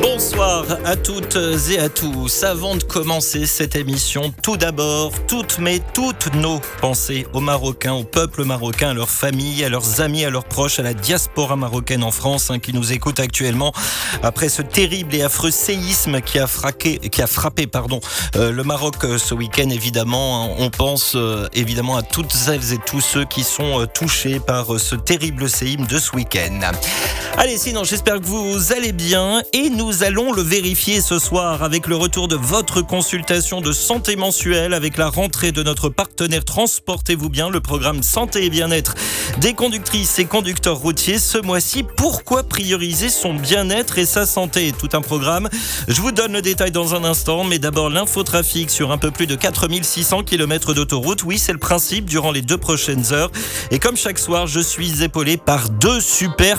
Bonsoir à toutes et à tous. Avant de commencer cette émission, tout d'abord, toutes mais toutes nos pensées aux Marocains, au peuple marocain, à leurs familles, à leurs amis, à leurs proches, à la diaspora marocaine en France hein, qui nous écoute actuellement après ce terrible et affreux séisme qui a, frappé, qui a frappé pardon, euh, le Maroc euh, ce week-end. Évidemment, hein. on pense euh, évidemment à toutes celles et tous ceux qui sont touchés par ce terrible séisme de ce week-end. Allez, sinon, j'espère que vous allez bien et nous allons le vérifier ce soir avec le retour de votre consultation de santé mensuelle avec la rentrée de notre partenaire Transportez-vous bien, le programme Santé et Bien-être des conductrices et conducteurs routiers ce mois-ci. Pourquoi prioriser son bien-être et sa santé? Tout un programme. Je vous donne le détail dans un instant, mais d'abord l'infotrafic sur un peu plus de 4600 km d'autoroute. Oui, c'est le principe durant les deux prochaines heures. Et comme chaque soir, je suis épaulé par deux super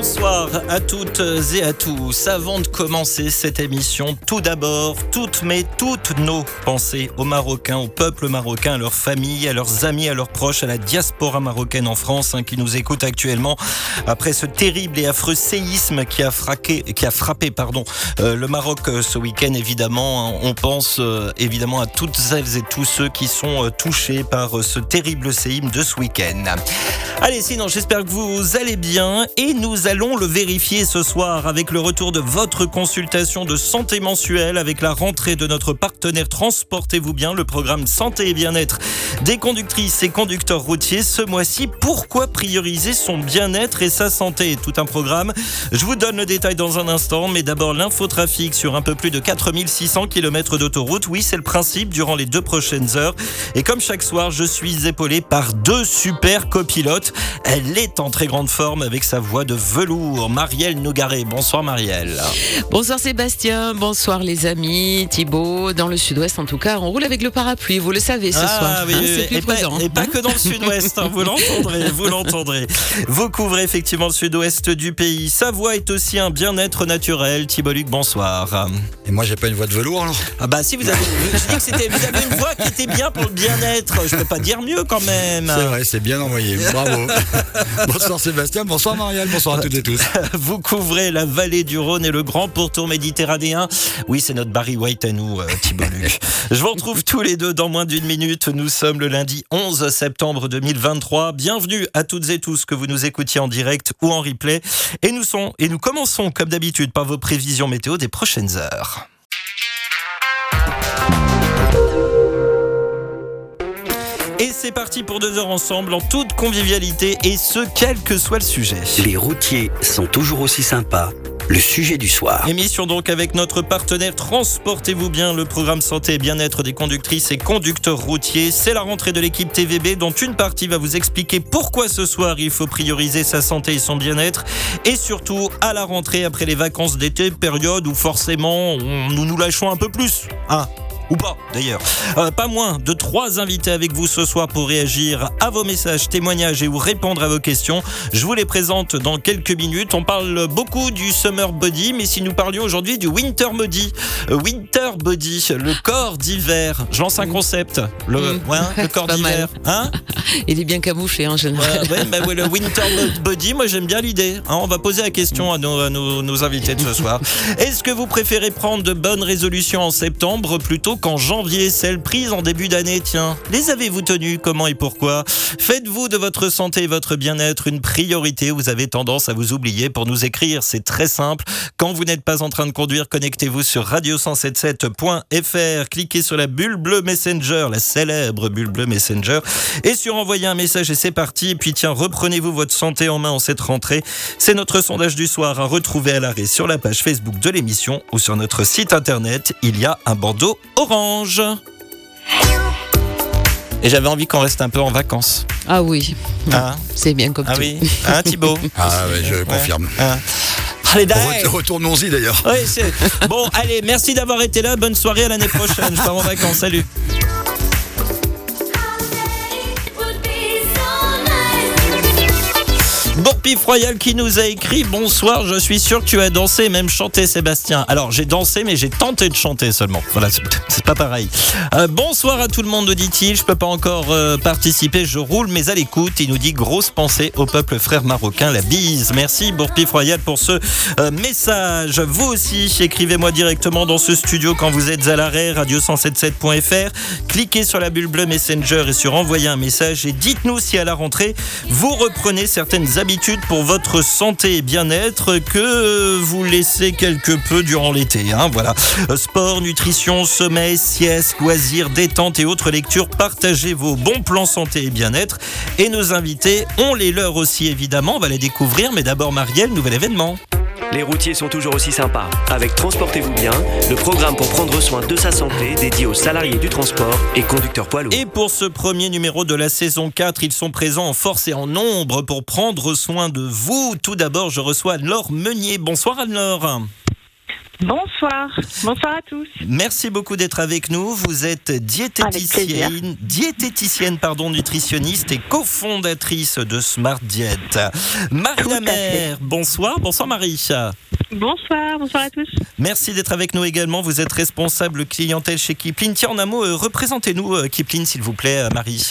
Bonsoir à toutes et à tous. Avant de commencer cette émission, tout d'abord, toutes mais toutes nos pensées aux Marocains, au peuple marocain, à leurs familles, à leurs amis, à leurs proches, à la diaspora marocaine en France hein, qui nous écoute actuellement après ce terrible et affreux séisme qui a frappé, qui a frappé pardon, euh, le Maroc euh, ce week-end. Évidemment, hein. on pense euh, évidemment à toutes celles et tous ceux qui sont touchés par ce terrible séisme de ce week-end. Allez, sinon, j'espère que vous allez bien et nous nous allons le vérifier ce soir avec le retour de votre consultation de santé mensuelle avec la rentrée de notre partenaire Transportez-vous bien, le programme Santé et Bien-être des conductrices et conducteurs routiers. Ce mois-ci, pourquoi prioriser son bien-être et sa santé? Tout un programme. Je vous donne le détail dans un instant, mais d'abord l'infotrafic sur un peu plus de 4600 km d'autoroute. Oui, c'est le principe durant les deux prochaines heures. Et comme chaque soir, je suis épaulé par deux super copilotes. Elle est en très grande forme avec sa voix de. Marielle Nogaré. Bonsoir Marielle. Bonsoir Sébastien, bonsoir les amis. Thibaut, dans le sud-ouest en tout cas, on roule avec le parapluie, vous le savez ce ah, soir. Oui, hein, et, pas, et, pas, que dans le sud-ouest, hein, vous l'entendrez, vous l'entendrez. Vous couvrez effectivement le sud-ouest du pays. Sa voix est aussi un bien-être naturel. Thibaut Luc, bonsoir. Et moi j'ai pas une voix de velours alors Ah bah si vous avez, je dis que c'était, vous avez une voix qui était bien pour le bien-être. Je peux pas dire mieux quand même. C'est vrai, c'est bien envoyé. Bravo. bonsoir Sébastien, bonsoir Marielle, bonsoir à toutes et tous. Vous couvrez la vallée du Rhône et le grand pourtour méditerranéen. Oui, c'est notre Barry White à nous, euh, Thibault Je vous retrouve tous les deux dans moins d'une minute. Nous sommes le lundi 11 septembre 2023. Bienvenue à toutes et tous que vous nous écoutiez en direct ou en replay. Et nous, sommes, et nous commençons, comme d'habitude, par vos prévisions météo des prochaines heures. C'est parti pour deux heures ensemble en toute convivialité et ce, quel que soit le sujet. Les routiers sont toujours aussi sympas. Le sujet du soir. Émission donc avec notre partenaire Transportez-vous bien, le programme santé et bien-être des conductrices et conducteurs routiers. C'est la rentrée de l'équipe TVB dont une partie va vous expliquer pourquoi ce soir il faut prioriser sa santé et son bien-être. Et surtout à la rentrée après les vacances d'été, période où forcément nous nous lâchons un peu plus. Ah, ou pas d'ailleurs. Euh, pas moins de trois invités avec vous ce soir pour réagir à vos messages, témoignages et ou répondre à vos questions. Je vous les présente dans quelques minutes. On parle beaucoup du summer body, mais si nous parlions aujourd'hui du winter body, euh, winter body, le corps d'hiver. Je lance un concept. Le, mm. le corps d'hiver. Hein Il est bien camouflé en général. Ouais, bah le winter body, moi j'aime bien l'idée. Hein, on va poser la question à nos, à nos invités de ce soir. Est-ce que vous préférez prendre de bonnes résolutions en septembre plutôt qu'en janvier, celles prises en début d'année, tiens, les avez-vous tenues? Comment et pourquoi? Faites-vous de votre santé et votre bien-être une priorité Vous avez tendance à vous oublier pour nous écrire, c'est très simple. Quand vous n'êtes pas en train de conduire, connectez-vous sur radio177.fr, cliquez sur la bulle bleue Messenger, la célèbre bulle bleue Messenger, et sur envoyer un message et c'est parti. Puis tiens, reprenez-vous votre santé en main en cette rentrée. C'est notre sondage du soir à retrouver à l'arrêt sur la page Facebook de l'émission ou sur notre site internet. Il y a un bandeau orange. Orange. Et j'avais envie qu'on reste un peu en vacances. Ah oui. Hein C'est bien comme ah tout. oui. Hein, Thibaut Ah oui, je confirme. Hein Allez, Retournons-y d'ailleurs. Oui, bon, allez, merci d'avoir été là. Bonne soirée à l'année prochaine. Je pars en vacances. Salut. Pif Royal qui nous a écrit Bonsoir, je suis sûr que tu as dansé, même chanté, Sébastien. Alors, j'ai dansé, mais j'ai tenté de chanter seulement. Voilà, c'est pas pareil. Euh, bonsoir à tout le monde, dit-il. Je peux pas encore euh, participer, je roule, mais à l'écoute. Il nous dit grosse pensée au peuple frère marocain, la bise. Merci, Bourpif Royal, pour ce euh, message. Vous aussi, écrivez-moi directement dans ce studio quand vous êtes à l'arrêt, radio177.fr. Cliquez sur la bulle bleue Messenger et sur envoyer un message et dites-nous si à la rentrée, vous reprenez certaines habitudes pour votre santé et bien-être que vous laissez quelque peu durant l'été. Hein, voilà. Sport, nutrition, sommeil, sieste, loisirs, détente et autres lectures. Partagez vos bons plans santé et bien-être. Et nos invités, ont les leurs aussi évidemment. On va les découvrir. Mais d'abord, Marielle, nouvel événement. Les routiers sont toujours aussi sympas. Avec Transportez-vous bien, le programme pour prendre soin de sa santé dédié aux salariés du transport et conducteurs poids lourds. Et pour ce premier numéro de la saison 4, ils sont présents en force et en nombre pour prendre soin de vous. Tout d'abord, je reçois Laure Meunier. Bonsoir Anne-Laure. Bonsoir, bonsoir à tous. Merci beaucoup d'être avec nous. Vous êtes diététicienne, diététicienne pardon, nutritionniste et cofondatrice de Smart Diet. Marie Lamère, bonsoir, bonsoir Marie. Bonsoir, bonsoir à tous. Merci d'être avec nous également. Vous êtes responsable clientèle chez Kipling. Tiens, en un mot, euh, représentez-nous euh, Kipling s'il vous plaît, euh, Marie.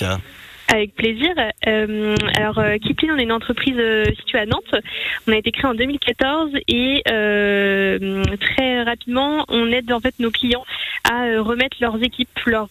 Avec plaisir. Euh, alors, euh, Kipling, on est une entreprise euh, située à Nantes. On a été créé en 2014 et très rapidement, on aide en fait nos clients à remettre leurs équipes, leurs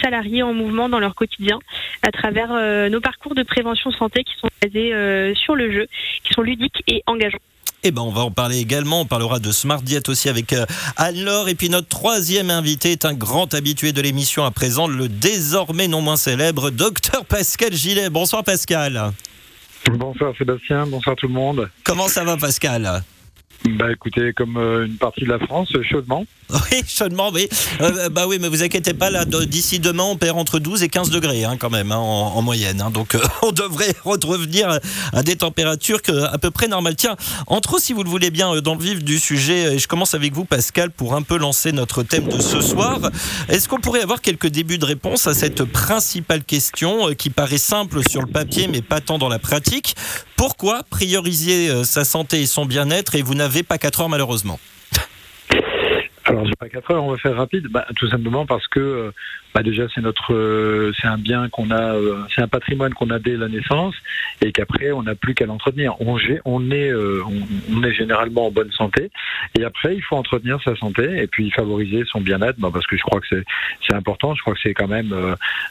salariés en mouvement dans leur quotidien à travers nos parcours de prévention santé qui sont basés sur le jeu, qui sont ludiques et engageants. Eh ben, on va en parler également. On parlera de Smart Diet aussi avec euh, Anne-Laure. Et puis notre troisième invité est un grand habitué de l'émission à présent, le désormais non moins célèbre docteur Pascal Gillet. Bonsoir Pascal. Bonsoir Sébastien, bonsoir tout le monde. Comment ça va Pascal? Bah écoutez, comme euh, une partie de la France, chaudement. Oui, chaudement, oui. Euh, bah oui, mais vous inquiétez pas, là, d'ici demain, on perd entre 12 et 15 degrés, hein, quand même, hein, en, moyenne. Hein. donc, euh, on devrait revenir à des températures à peu près normales. Tiens, entre si vous le voulez bien, dans le vif du sujet, et je commence avec vous, Pascal, pour un peu lancer notre thème de ce soir. Est-ce qu'on pourrait avoir quelques débuts de réponse à cette principale question qui paraît simple sur le papier, mais pas tant dans la pratique? Pourquoi prioriser sa santé et son bien-être et vous n'avez pas 4 heures malheureusement? Alors, j'ai pas 4 heures, on va faire rapide. Bah, tout simplement parce que euh, bah déjà c'est notre euh, c'est un bien qu'on a euh, c'est un patrimoine qu'on a dès la naissance et qu'après on n'a plus qu'à l'entretenir. On, on est euh, on, est généralement en bonne santé et après il faut entretenir sa santé et puis favoriser son bien-être. Bah, parce que je crois que c'est c'est important. Je crois que c'est quand même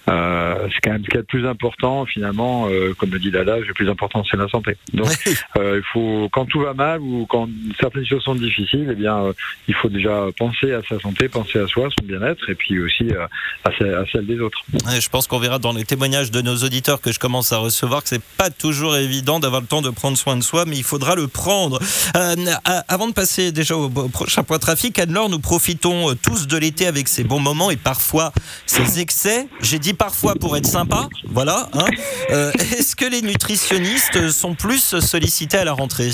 c'est quand même ce qui est le plus important finalement comme le dit Dada le plus important c'est la santé. Donc il faut quand tout va mal ou quand certaines choses sont difficiles eh bien il faut déjà penser à sa santé penser à soi son bien-être et puis aussi à à, celle des autres. je pense qu'on verra dans les témoignages de nos auditeurs que je commence à recevoir que c'est pas toujours évident d'avoir le temps de prendre soin de soi, mais il faudra le prendre. Euh, avant de passer déjà au, prochain point trafic, Anne-Laure, nous profitons euh, tous de l'été avec ses bons moments et parfois ses excès. J'ai dit parfois pour être sympa, voilà. Hein. Euh, est-ce que les nutritionnistes sont plus sollicités à la rentrée?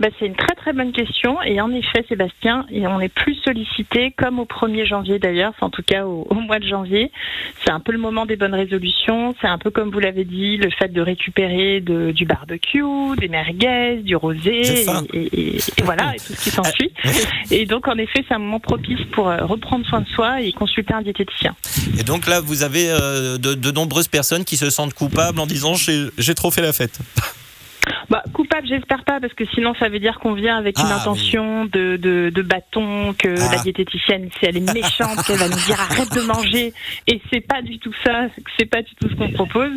Bah, c'est une très très bonne question et en effet Sébastien, on est plus sollicité comme au 1er janvier d'ailleurs, en tout cas au, mois de janvier. C'est un peu le moment des bonnes résolutions, c'est un peu comme vous l'avez dit, le fait de récupérer de, du barbecue, des merguez, du rosé et, voilà et tout ce qui s'ensuit. Et donc en effet c'est un moment propice pour euh, reprendre soin de soi et consulter un diététicien. Et donc là vous avez euh, de, de nombreuses personnes qui se sentent coupables en disant j'ai trop fait la fête. Coupable, j'espère pas, parce que sinon ça veut dire qu'on vient avec une ah, intention de, de, de, bâton, que la ah. diététicienne, si elle est méchante, qu'elle va nous dire arrête de manger, et c'est pas du tout ça, c'est pas du tout ce qu'on propose.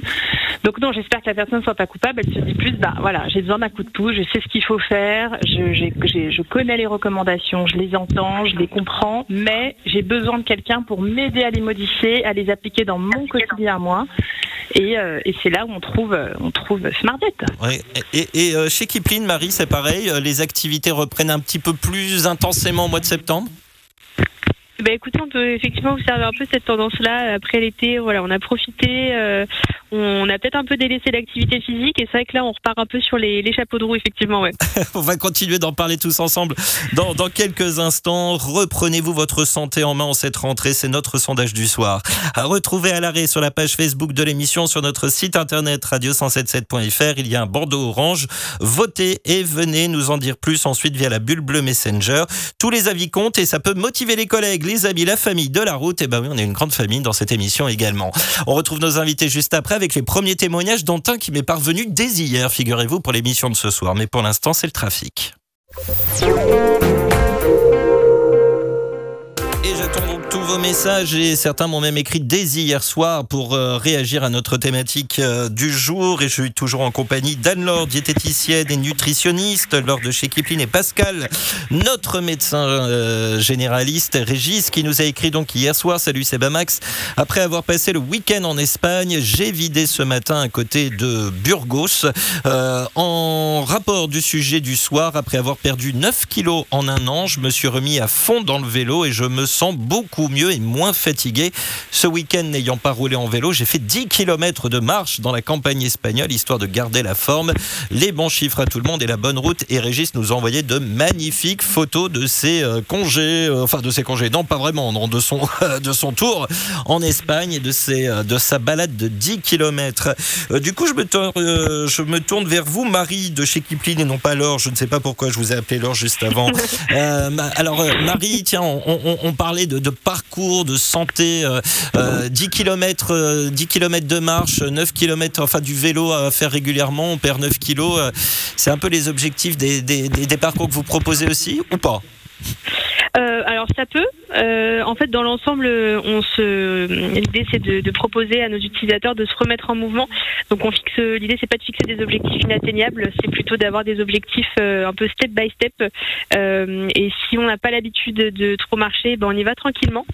Donc non, j'espère que la personne ne soit pas coupable, elle se dit plus, bah voilà, j'ai besoin d'un coup de pouce, je sais ce qu'il faut faire, je, je connais les recommandations, je les entends, je les comprends, mais j'ai besoin de quelqu'un pour m'aider à les modifier, à les appliquer dans mon quotidien à moi. Et, euh, et c'est là où on trouve, on trouve Smartjet. Ouais. Et, et euh, chez Kipling, Marie, c'est pareil, euh, les activités reprennent un petit peu plus intensément au mois de septembre? Bah écoutez, on peut effectivement observer un peu cette tendance-là après l'été. Voilà, on a profité, euh, on a peut-être un peu délaissé l'activité physique et c'est vrai que là, on repart un peu sur les, chapeaux de roue, effectivement. Ouais. On va continuer d'en parler tous ensemble dans, dans quelques instants. Reprenez-vous votre santé en main en cette rentrée. C'est notre sondage du soir. À retrouver à l'arrêt sur la page Facebook de l'émission, sur notre site internet radio177.fr. Il y a un bandeau orange. Votez et venez nous en dire plus ensuite via la bulle bleue Messenger. Tous les avis comptent et ça peut motiver les collègues, les amis, la famille de la route. Et ben oui, on est une grande famille dans cette émission également. On retrouve nos invités juste après avec les premiers témoignages dont un qui m'est parvenu dès hier, figurez-vous, pour l'émission de ce soir. Mais pour l'instant, c'est le trafic. Vos messages et certains m'ont même écrit dès hier soir pour euh, réagir à notre thématique euh, du jour. Et je suis toujours en compagnie d'Anne-Laure, diététicienne et nutritionniste, Laure de chez Kipling et Pascal, notre médecin euh, généraliste, Régis, qui nous a écrit donc hier soir. Salut, c'est Bamax. Après avoir passé le week-end en Espagne, j'ai vidé ce matin à côté de Burgos. En rapport du sujet du soir, après avoir perdu 9 kilos en un an, je me suis remis à fond dans le vélo et je me sens beaucoup mieux et moins fatigué. Ce week-end, n'ayant pas roulé en vélo, j'ai fait 10 km de marche dans la campagne espagnole, histoire de garder la forme. Les bons chiffres à tout le monde et la bonne route. Et Régis nous a envoyé de magnifiques photos de ses euh, congés, euh, enfin de ses congés, non pas vraiment, non, de son, de son tour en Espagne et de, ses, euh, de sa balade de 10 km. du coup, je me, tourne, je me tourne vers vous, Marie de chez Kipling et non pas Laure. Je ne sais pas pourquoi je vous ai appelé Laure juste avant. Alors, Marie, tiens, on, on- on parlait de, de parcours, de santé, euh, euh, 10 km, 10 km de marche, 9 km, enfin du vélo à faire régulièrement, on perd 9 kilos. euh, C'est un peu les objectifs des, parcours que vous proposez aussi ou pas? Euh, alors ça peut. Euh, en fait, dans l'ensemble, on se. L'idée, c'est de, de proposer à nos utilisateurs de se remettre en mouvement. Donc, on fixe. L'idée, c'est pas de fixer des objectifs inatteignables, c'est plutôt d'avoir des objectifs euh, un peu step by step. Euh, et si on n'a pas l'habitude de, trop marcher, ben on y va tranquillement.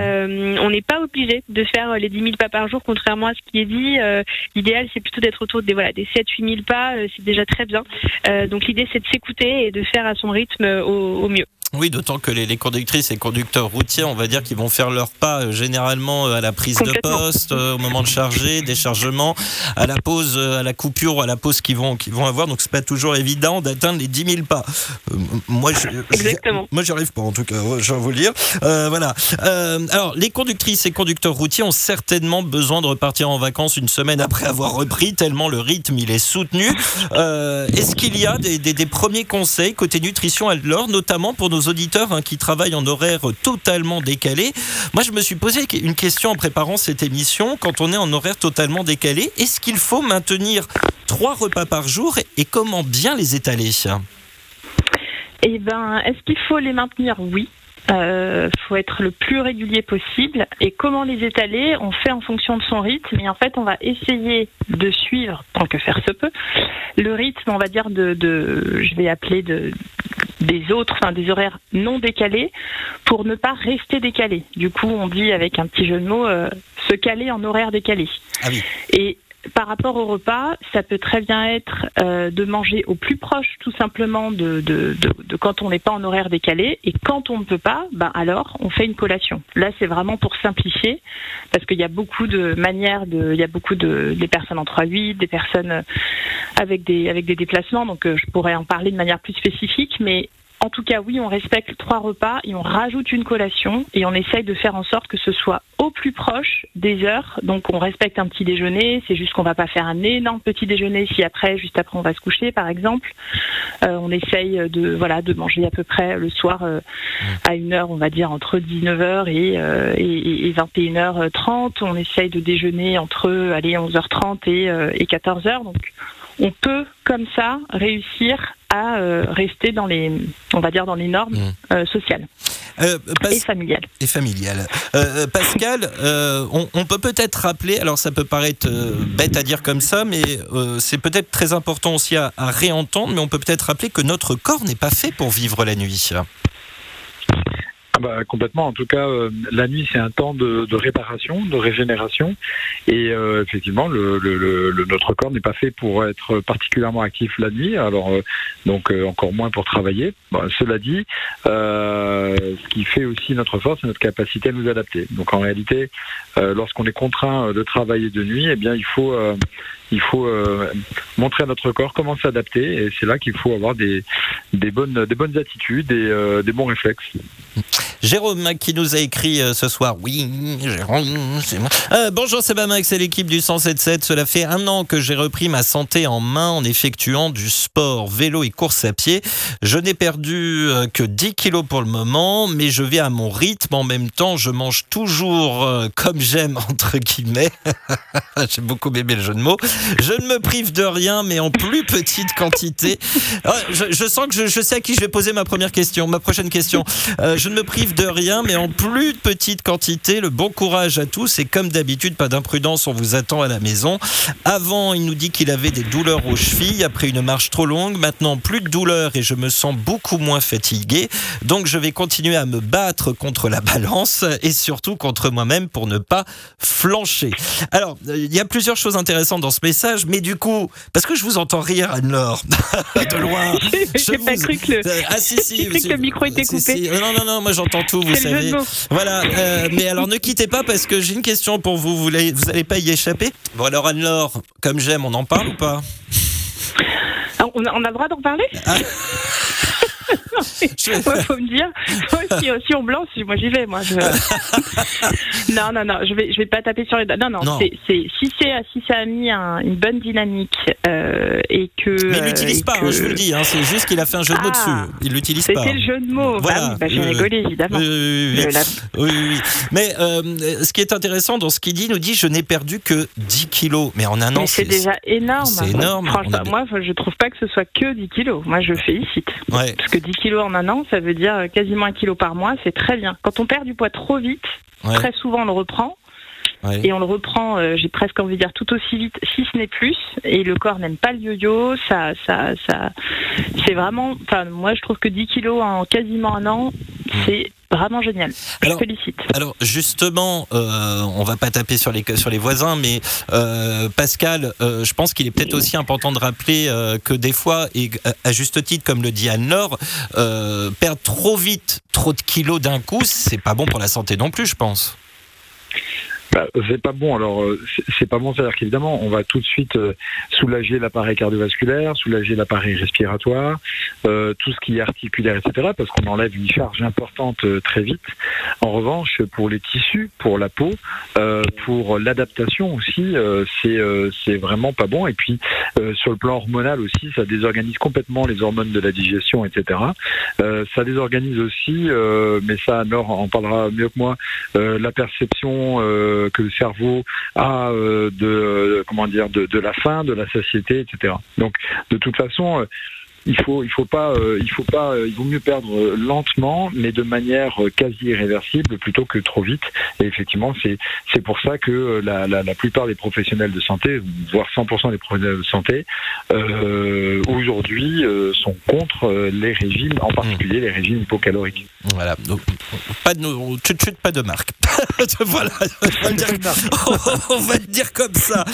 Euh, on n'est pas obligé de faire les 10 000 pas par jour, contrairement à ce qui est dit. Euh, L'idéal, c'est plutôt d'être autour des voilà des 7-8 000 pas. euh, c'est déjà très bien. Euh, donc, l'idée, c'est de s'écouter et de faire à son rythme au, au mieux. Oui, d'autant que les, les conductrices et conducteurs routiers, on va dire qu'ils vont faire leur pas euh, généralement euh, à la prise de poste, euh, au moment de charger, déchargement, à la pause, à la coupure ou à la pause qu'ils vont, qu'ils vont avoir. Donc c'est pas toujours évident d'atteindre les 10 000 pas. Moi, je, Exactement. moi, j'y arrive pas en tout cas. Je vais vous le dire. Voilà. Alors, les conductrices et conducteurs routiers ont certainement besoin de repartir en vacances une semaine après avoir repris, tellement le rythme il est soutenu. Est-ce qu'il y a des, des- des premiers conseils côté nutrition à l'or, notamment pour nos auditeurs hein, qui travaillent en horaire totalement décalé Moi, je me suis posé une question en préparant cette émission. Quand on est en horaire totalement décalé, est-ce qu'il faut maintenir trois repas par jour et comment bien les étaler? Eh ben, est-ce qu'il faut les maintenir? Oui. Euh, faut être le plus régulier possible. Et comment les étaler? On fait en fonction de son rythme. Et en fait, on va essayer de suivre, tant que faire se peut, le rythme, on va dire, de je vais appeler de, des autres, enfin des horaires non décalés, pour ne pas rester décalé. Du coup, on dit avec un petit jeu de mots, euh, se caler en horaire décalé. Ah oui. Et par rapport au repas, ça peut très bien être euh, de manger au plus proche, tout simplement, de, quand on n'est pas en horaire décalé. Et quand on ne peut pas, ben alors on fait une collation. Là, c'est vraiment pour simplifier, parce qu'il y a beaucoup de manières, de, il y a beaucoup de des personnes en 3-8, des personnes avec des avec des déplacements. Donc, euh, je pourrais en parler de manière plus spécifique, mais en tout cas, oui, on respecte trois repas et on rajoute une collation et on essaye de faire en sorte que ce soit au plus proche des heures. Donc, on respecte un petit déjeuner. C'est juste qu'on va pas faire un énorme petit déjeuner si après, juste après, on va se coucher, par exemple. Euh, on essaye de voilà de manger à peu près le soir euh, à une heure, on va dire entre 19h et, euh, et, et 21h30. On essaye de déjeuner entre allez 11h30 et, euh, et 14h. Donc, on peut comme ça réussir à euh, rester dans les, on va dire dans les normes Mmh. euh, sociales Euh, Pas- et familiales. et familiale. Euh, euh, Pascal, euh, on, on peut peut-être rappeler, alors ça peut paraître bête à dire comme ça, mais c'est peut-être très important aussi à, à réentendre, mais on peut peut-être rappeler que notre corps n'est pas fait pour vivre la nuit. Ah bah, complètement. En tout cas, euh, la nuit, c'est un temps de, réparation, de régénération. Et euh, effectivement, notre corps n'est pas fait pour être particulièrement actif la nuit. Alors, euh, donc, encore moins pour travailler. Cela dit, ce qui fait aussi notre force, c'est notre capacité à nous adapter. Donc en réalité, lorsqu'on est contraint de travailler de nuit, eh bien il faut il faut montrer à notre corps comment s'adapter et c'est là qu'il faut avoir des, bonnes, des bonnes attitudes et des bons réflexes. Jérôme qui nous a écrit euh, ce soir. Oui, Jérôme, c'est moi. Euh, bonjour, c'est Bamax c'est l'équipe du 177. Cela fait un an que j'ai repris ma santé en main en effectuant du sport, vélo et course à pied. Je n'ai perdu euh, que 10 kilos pour le moment, mais je vais à mon rythme. En même temps, je mange toujours comme j'aime, entre guillemets. j'ai beaucoup aimé le jeu de mots. Je ne me prive de rien, mais en plus petite quantité. Je, sens que je, sais à qui je vais poser ma première question, ma prochaine question. je ne me prive de rien, mais en plus petite quantité. Le bon courage à tous et comme d'habitude, pas d'imprudence, on vous attend à la maison. Avant, il nous dit qu'il avait des douleurs aux chevilles après une marche trop longue. Maintenant, plus de douleurs et je me sens beaucoup moins fatigué. Donc, je vais continuer à me battre contre la balance et surtout contre moi-même pour ne pas flancher. Alors, il y a plusieurs choses intéressantes dans ce message, mais du coup, parce que je vous entends rire, Anne-Laure, de loin. J'ai pas cru que le, ah, si, si, que le micro était coupé. Non, non, non, moi j'entends tout, vous savez. Voilà, euh, mais alors ne quittez pas parce que j'ai une question pour vous. Vous n'allez vous allez pas y échapper? Bon, alors Anne-Laure, comme j'aime, on en parle ou pas? Ah, on a, le droit d'en parler? Ah. Il faut me dire. si, on blanc, moi j'y vais. Moi, non, non, non. Je vais, je vais pas taper sur les. Non, non. non. Si c'est, si ça a mis une bonne dynamique euh, et que. Mais il l'utilise pas. Hein, je vous le dis. Hein, c'est juste qu'il a fait un jeu de mots dessus. Ah, il l'utilise pas. C'était le jeu de mots. Voilà. Bah, bah, j'ai rigolé évidemment. Oui, oui, Mais euh, ce qui est intéressant dans ce qu'il dit, il nous dit je n'ai perdu que 10 kilos. Mais en un an, c'est déjà énorme. C'est énorme. Franchement, moi, je trouve pas que ce soit que 10 kilos. Moi, je félicite. Ouais. Parce que 10 kilos en un an, ça veut dire quasiment un kilo par mois, c'est très bien. Quand on perd du poids trop vite, très souvent on le reprend. Et on le reprend, euh, j'ai presque envie de dire tout aussi vite, si ce n'est plus. Et le corps n'aime pas le yo-yo. Ça, ça, ça, c'est vraiment. Enfin, moi, je trouve que 10 kilos en quasiment un an, c'est vraiment génial. Je alors, félicite. Alors justement, euh, on va pas taper sur les sur les voisins, mais euh, Pascal, euh, je pense qu'il est peut-être aussi important de rappeler que des fois, et à juste titre, comme le dit Anne-Laure, perdre trop vite trop de kilos d'un coup, c'est pas bon pour la santé non plus, je pense. Bah, c'est pas bon. Alors, euh, c'est pas bon, c'est-à-dire qu'évidemment, on va tout de suite euh, soulager l'appareil cardiovasculaire, soulager l'appareil respiratoire, euh, tout ce qui est articulaire, etc., parce qu'on enlève une charge importante très vite. En revanche, pour les tissus, pour la peau, pour l'adaptation aussi, c'est c'est vraiment pas bon. Et puis, sur le plan hormonal aussi, ça désorganise complètement les hormones de la digestion, etc. ça désorganise aussi, mais ça, Nord en parlera mieux que moi, la perception que le cerveau a euh, de comment dire de, la faim, de la satiété, etc. Donc de toute façon euh, il faut il faut pas euh, il faut pas euh, il vaut mieux perdre euh, lentement mais de manière quasi irréversible plutôt que trop vite. Et effectivement c'est c'est pour ça que la, la, la, plupart des professionnels de santé voire 100% des professionnels de santé euh, aujourd'hui sont contre les régimes en particulier les régimes hypocaloriques. Voilà. Donc, pas de chut, pas de marque. Voilà. On va, dire, on va dire comme ça.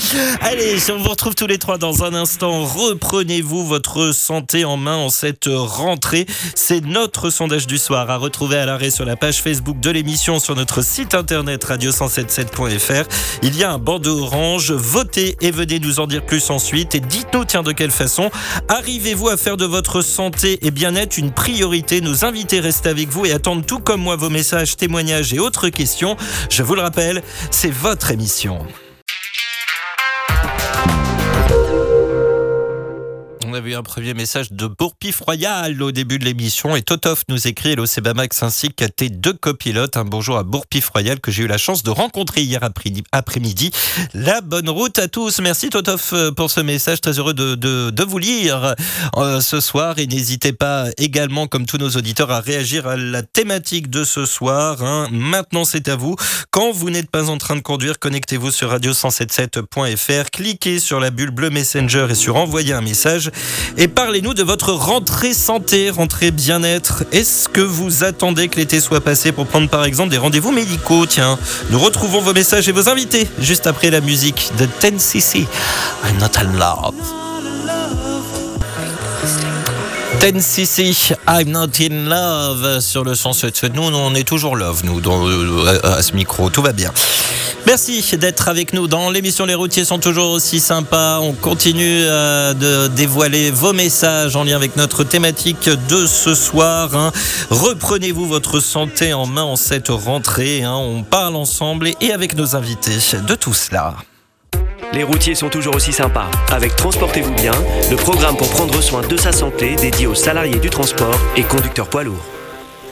Allez on vous retrouve tous les trois dans un instant. Reprenez-vous votre santé en main en cette rentrée. C'est notre sondage du soir à retrouver à l'arrêt sur la page Facebook de l'émission sur notre site internet radio177.fr. Il y a un bandeau orange. Votez et venez nous en dire plus ensuite. Et dites-nous, tiens, de quelle façon arrivez-vous à faire de votre santé et bien-être une priorité? Nos invités restent avec vous et attendent tout comme moi vos messages, témoignages et autres questions. Je vous le rappelle, c'est votre émission. On avait eu un premier message de Bourpif Royal au début de l'émission et Totof nous écrit Hello Sebamax ainsi qu'à tes deux copilotes. Un bonjour à Bourpif Royal que j'ai eu la chance de rencontrer hier après-midi. La bonne route à tous. Merci Totof euh, pour ce message. Très heureux de, vous lire euh, ce soir et n'hésitez pas également, comme tous nos auditeurs, à réagir à la thématique de ce soir. Hein. Maintenant, c'est à vous. Quand vous n'êtes pas en train de conduire, connectez-vous sur radio177.fr, cliquez sur la bulle bleue Messenger et sur envoyer un message et parlez-nous de votre rentrée santé, rentrée bien-être. Est-ce que vous attendez que l'été soit passé pour prendre par exemple des rendez-vous médicaux? Tiens, nous retrouvons vos messages et vos invités juste après la musique de 10cc. I'm not in. 10cc, I'm not in love sur le sens nous, on est toujours love nous dans, euh, à, à ce micro, tout va bien. Merci d'être avec nous dans l'émission Les routiers sont toujours aussi sympas. On continue euh, de dévoiler vos messages en lien avec notre thématique de ce soir. hein. Reprenez-vous votre santé en main en cette rentrée. hein. On parle ensemble et avec nos invités de tout cela. Les routiers sont toujours aussi sympas. Avec Transportez-vous bien, le programme pour prendre soin de sa santé dédié aux salariés du transport et conducteurs poids lourds.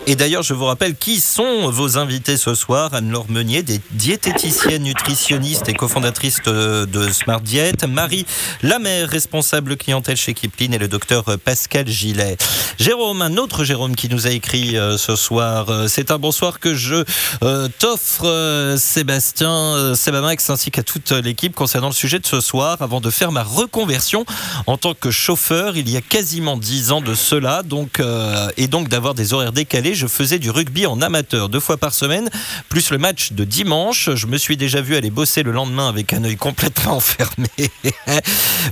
Et d'ailleurs, je vous rappelle qui sont vos invités ce soir. Anne-Laure Meunier, des diététiciennes, nutritionnistes et cofondatrice de, Smart Diet. Marie Lamère, responsable clientèle chez Kipling et le docteur Pascal Gillet. Jérôme, un autre Jérôme qui nous a écrit euh, ce soir. Euh, C'est un bonsoir que je euh, t'offre, Sébastien, Sebamax, ainsi qu'à toute l'équipe concernant le sujet de ce soir, avant de faire ma reconversion en tant que chauffeur il y a quasiment 10 ans de cela, donc, et donc d'avoir des horaires décalés. Je faisais du rugby en amateur deux fois par semaine, plus le match de dimanche. Je me suis déjà vu aller bosser le lendemain avec un œil complètement fermé.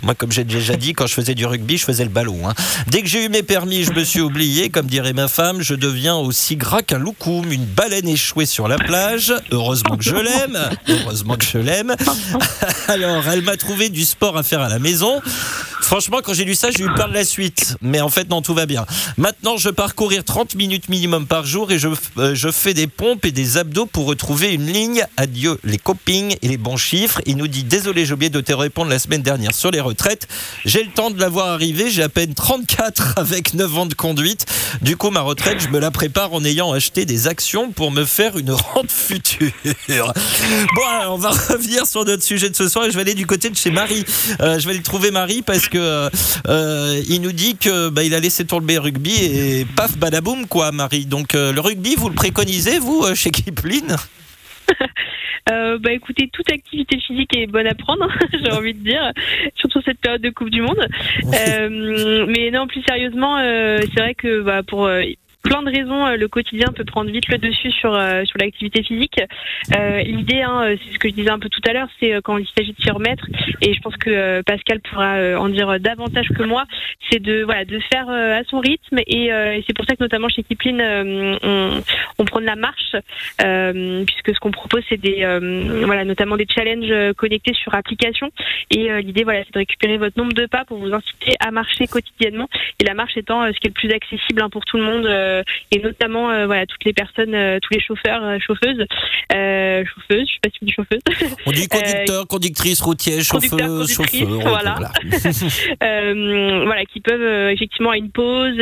Moi, comme j'ai déjà dit, quand je faisais du rugby, je faisais le ballon. hein. Dès que j'ai eu mes permis, je me suis oublié. Comme dirait ma femme, je deviens aussi gras qu'un loukoum, une baleine échouée sur la plage. Heureusement que je l'aime. Heureusement que je l'aime. Alors, elle m'a trouvé du sport à faire à la maison. Franchement, quand j'ai lu ça, j'ai eu peur de la suite. Mais en fait, non, tout va bien. Maintenant, je pars courir 30 minutes minimum par jour et je, euh, je fais des pompes et des abdos pour retrouver une ligne. Adieu les copings et les bons chiffres. Il nous dit Désolé, j'ai oublié de te répondre la semaine dernière sur les retraites. J'ai le temps de la voir arriver. J'ai à peine 34 avec 9 ans de conduite. Du coup, ma retraite, je me la prépare en ayant acheté des actions pour me faire une rente future. Bon, on va revenir sur notre sujet de ce soir et je vais aller du côté de chez Marie. Euh, je vais aller trouver Marie parce que euh, il nous dit que bah, il a laissé tomber rugby et paf badaboum quoi, Marie. Donc euh, le rugby, vous le préconisez vous euh, chez Kipling? Euh, bah écoutez, toute activité physique est bonne à prendre, j'ai envie de dire, surtout cette période de Coupe du Monde. Euh, mais non, plus sérieusement, euh, c'est vrai que bah, pour plein de raisons, euh, le quotidien peut prendre vite le dessus sur euh, sur l'activité physique. Euh, L'idée, hein, c'est ce que je disais un peu tout à l'heure, c'est quand il s'agit de s'y remettre, et je pense que Pascal pourra en dire davantage que moi, c'est de voilà de faire à son rythme, et, et c'est pour ça que notamment chez Kipling, on, on prend de la marche, puisque ce qu'on propose, c'est des voilà notamment des challenges connectés sur application, et l'idée voilà c'est de récupérer votre nombre de pas pour vous inciter à marcher quotidiennement, et la marche étant ce qui est le plus accessible hein, pour tout le monde. Euh, et notamment euh, voilà toutes les personnes, euh, tous les chauffeurs, chauffeuses, chauffeuses, je sais pas si on dit chauffeuse, On dit conducteur, conductrice, routier, chauffeur, chauffeur. voilà. voilà, qui peuvent effectivement à une pause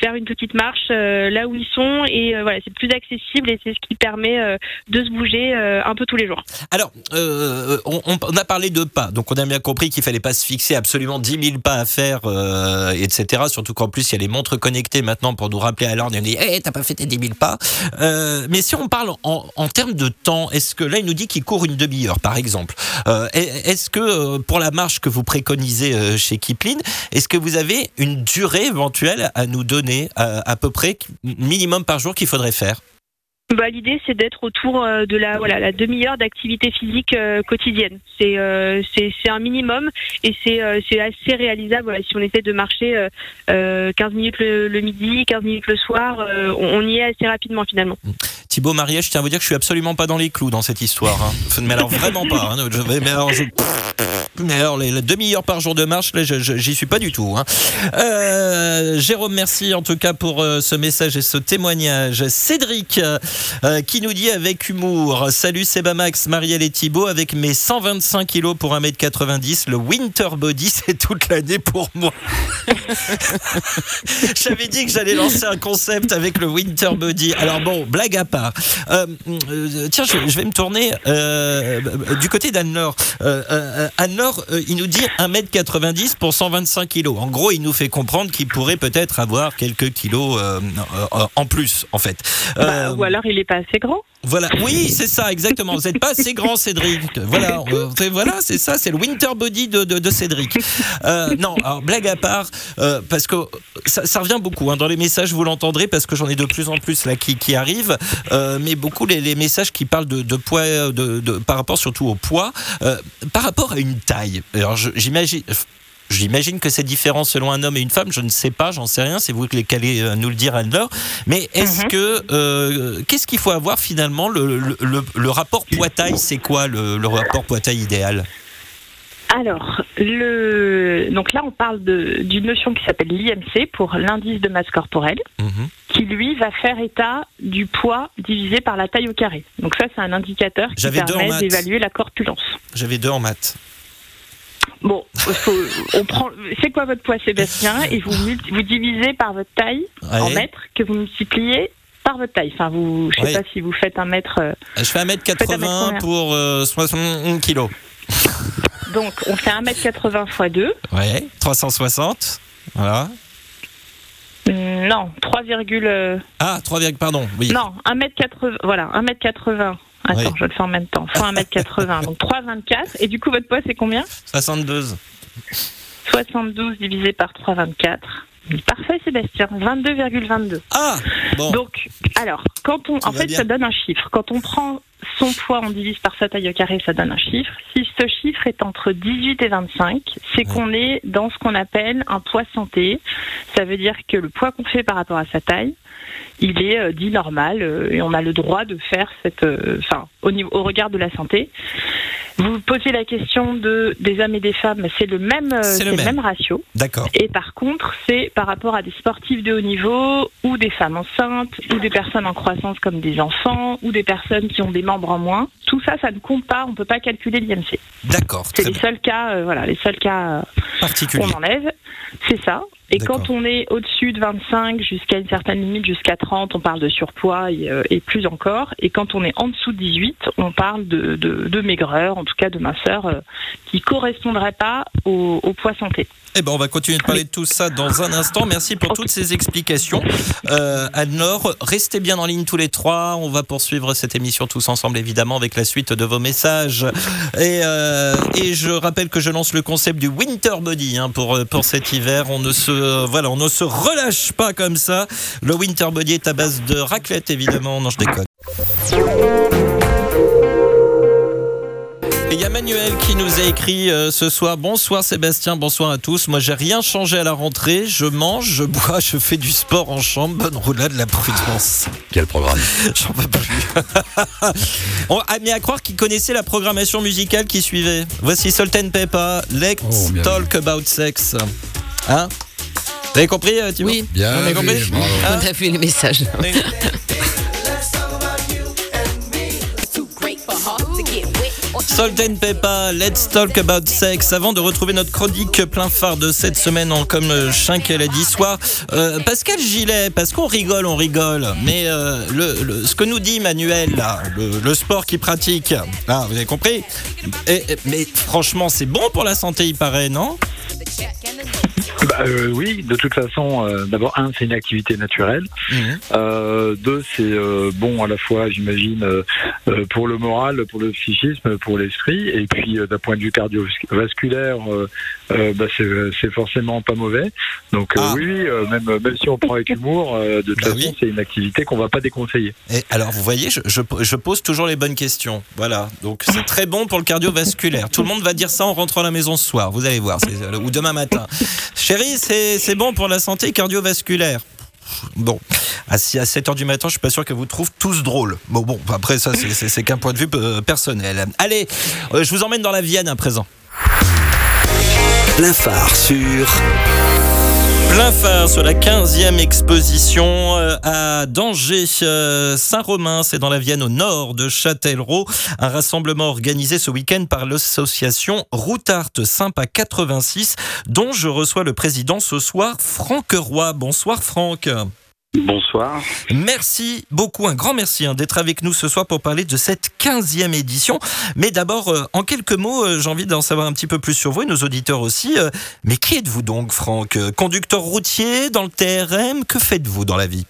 faire une petite marche là où ils sont et voilà c'est plus accessible et c'est ce qui permet de se bouger un peu tous les jours. Alors, on, on a parlé de pas, donc on a bien compris qu'il fallait pas se fixer absolument 10 000 pas à faire, euh, etc. Surtout qu'en plus il y a les montres connectées maintenant pour nous rappeler à l'ordre. Et on dit, hey, t'as pas fait tes 10 000 pas. Euh, mais si on parle en, termes de temps, est-ce que là il nous dit qu'il court une demi-heure, par exemple. Euh, est-ce que euh, pour la marche que vous préconisez chez Kipling, est-ce que vous avez une durée éventuelle à nous donner à peu près minimum par jour qu'il faudrait faire? Bah, l'idée c'est d'être autour euh, de la voilà la demi-heure d'activité physique euh, quotidienne. C'est euh, c'est un minimum et c'est assez réalisable. Voilà, si on essaie de marcher euh, euh, 15 minutes le, midi, 15 minutes le soir, on, y est assez rapidement finalement. Thibaut Mariette, je tiens à vous dire que je suis absolument pas dans les clous dans cette histoire. hein. Mais alors vraiment pas. hein. Mais alors, je- alors, les, demi-heures par jour de marche, là, j'y suis pas du tout. hein. Euh, Jérôme, merci en tout cas pour euh, ce message et ce témoignage. Cédric, euh, qui nous dit avec humour Salut Sebamax, Marielle et Thibaut, avec mes 125 kilos pour 1m90, le winter body, c'est toute l'année pour moi. J'avais dit que j'allais lancer un concept avec le winter body. Alors bon, blague à part. Tiens, je, vais me tourner du côté d'Anne-Laure. Euh, euh, euh, il nous dit 1m90 pour 125 kilos. En gros, il nous fait comprendre qu'il pourrait peut-être avoir quelques kilos euh, euh, en plus, en fait. Bah, ou alors il est pas assez grand. Voilà, oui, c'est ça, exactement. Vous n'êtes pas assez grand, Cédric. Voilà, voilà, c'est ça, c'est le winter body de, de, Cédric. Euh, non, alors blague à part, euh, parce que ça, revient beaucoup hein, dans les messages, vous l'entendrez, parce que j'en ai de plus en plus là qui, qui arrivent, euh, mais beaucoup les, messages qui parlent de, poids, de, de- par rapport surtout au poids, par rapport à une taille. Alors j'imagine. J'imagine que c'est différent selon un homme et une femme. Je ne sais pas, j'en sais rien. C'est vous qui allez euh, nous le dire, Anne-Laure. Mais est-ce Mhm. que euh, qu'est-ce qu'il faut avoir finalement le, le- le- le rapport poids-taille C'est quoi le, le rapport poids-taille idéal? Alors, le... donc là, on parle d'une notion qui s'appelle l'IMC pour l'indice de masse corporelle, Mhm. qui lui va faire état du poids divisé par la taille au carré. Donc ça, c'est un indicateur qui permet d'évaluer la corpulence. J'avais deux en maths. Bon, faut- on prend. C'est quoi votre poids, Sébastien? Et vous, vous divisez par votre taille en Ouais. mètres que vous multipliez par votre taille. Enfin, vous, je sais Ouais. pas si vous faites un mètre. euh, Je fais 1m80 Faites un mètre combien? pour euh, 60 kilos. Donc, on fait 1m80 x 2. Ouais. 360. Voilà. Non, 3, euh, Ah, 3, pardon. Oui. non, 1m80. Voilà, 1m80. Attends, Oui. je le faire en même temps. Fois 1m80. donc 3,24. Et du coup, votre poids, c'est combien? 72. 72 divisé par 3,24. Parfait, Sébastien. 22,22. Ah Bon. Donc, alors, quand on, en fait, bien. ça donne un chiffre. Quand on prend son poids, on divise par sa taille au carré, ça donne un chiffre. Si ce chiffre est entre 18 et 25, c'est qu'on est dans ce qu'on appelle un poids santé. Ça veut dire que le poids qu'on fait par rapport à sa taille, il est euh, dit normal euh, et on a le droit de faire cette, euh, enfin, au niveau, au regard de la santé. Vous posez la question de des hommes et des femmes, c'est le même, C'est c'est le le même. même ratio. D'accord. Et par contre, c'est par rapport à des sportifs de haut niveau, ou des femmes enceintes, ou des personnes en croissance comme des enfants, ou des personnes qui ont des membres en moins. Tout ça, ça ne compte pas, on ne peut pas calculer l'IMC. D'accord. C'est les bien. seuls cas, euh, voilà, les seuls cas euh, Particulier. qu'on enlève, c'est ça. Et quand on est au-dessus de 25 jusqu'à une certaine limite, jusqu'à 30, on parle de surpoids et, euh, et plus encore. Et quand on est en dessous de 18, on parle de, de, de maigreur, en tout cas de minceur, euh, qui correspondrait pas au, au poids santé. Eh ben, on va continuer de parler de tout ça dans un instant. Merci pour toutes ces explications. Euh, Anne-Laure, restez bien en ligne tous les trois. On va poursuivre cette émission tous ensemble, évidemment, avec la suite de vos messages. Et, euh, je rappelle que je lance le concept du winter body hein, pour, euh, pour cet hiver. On ne se, voilà, on ne se relâche pas comme ça. Le winter body est à base de raclette, évidemment. Non, je déconne. Et il y a Manuel qui nous a écrit euh, ce soir Bonsoir Sébastien, bonsoir à tous. Moi, j'ai rien changé à la rentrée. Je mange, je bois, je fais du sport en chambre. Bonne roulade, la prudence. Quel programme J'en peux plus. On a mis à croire qu'il connaissait la programmation musicale qui suivait. Voici Salt and Pepper, Let's Oh, bien Talk About Sex. Hein? Vous avez compris, euh, Thibaut? Oui, Bien On a vu, compris bravo. Hein? On a vu les messages. Salt and Pepper, Let's Talk About Sex. Avant de retrouver notre chronique plein phare de cette semaine en comme le chien qu'elle a dit soir, euh, Pascal Gilet, parce qu'on rigole, on rigole, mais euh, ce que nous dit Manuel, le, sport qu'il pratique, là, vous avez compris? Mais franchement, c'est bon pour la santé, il paraît, non? Bah, euh, oui, de toute façon, euh, d'abord, un, c'est une activité naturelle. Mhm. Euh, deux, c'est bon à la fois, j'imagine, pour le moral, pour le psychisme, pour l'esprit. Et puis, d'un point de vue cardiovasculaire, bah, c'est forcément pas mauvais. Donc, Ah. oui, même, même si on prend avec humour, de toute Bah façon, oui. c'est une activité qu'on va pas déconseiller. Et alors, vous voyez, je, je- je pose toujours les bonnes questions. Voilà. Donc, c'est très bon pour le cardiovasculaire. Tout le monde va dire ça en rentrant à la maison ce soir. Vous allez voir. Ou demain matin. Chérie, c'est bon pour la santé cardiovasculaire. Bon, à 7h du matin, je suis pas sûr qu'elle vous trouve tous drôles. Bon, bon, après ça, c'est- qu'un point de vue euh, personnel. Allez, euh, je vous emmène dans la Vienne à présent. Sur Plein phare sur la 15e exposition euh, à Danger, euh, Saint-Romain, c'est dans la Vienne au nord de Châtellerault. Un rassemblement organisé ce week-end par l'association Routart Sympa 86, dont je reçois le président ce soir, Franck Roy. Bonsoir Franck. Bonsoir. Merci beaucoup, un grand merci hein, d'être avec nous ce soir pour parler de cette 15e édition. Mais d'abord, euh, en quelques mots, euh, j'ai envie d'en savoir un petit peu plus sur vous et nos auditeurs aussi. Euh, mais qui êtes-vous donc, Franck? Conducteur routier dans le TRM Que faites-vous dans la vie?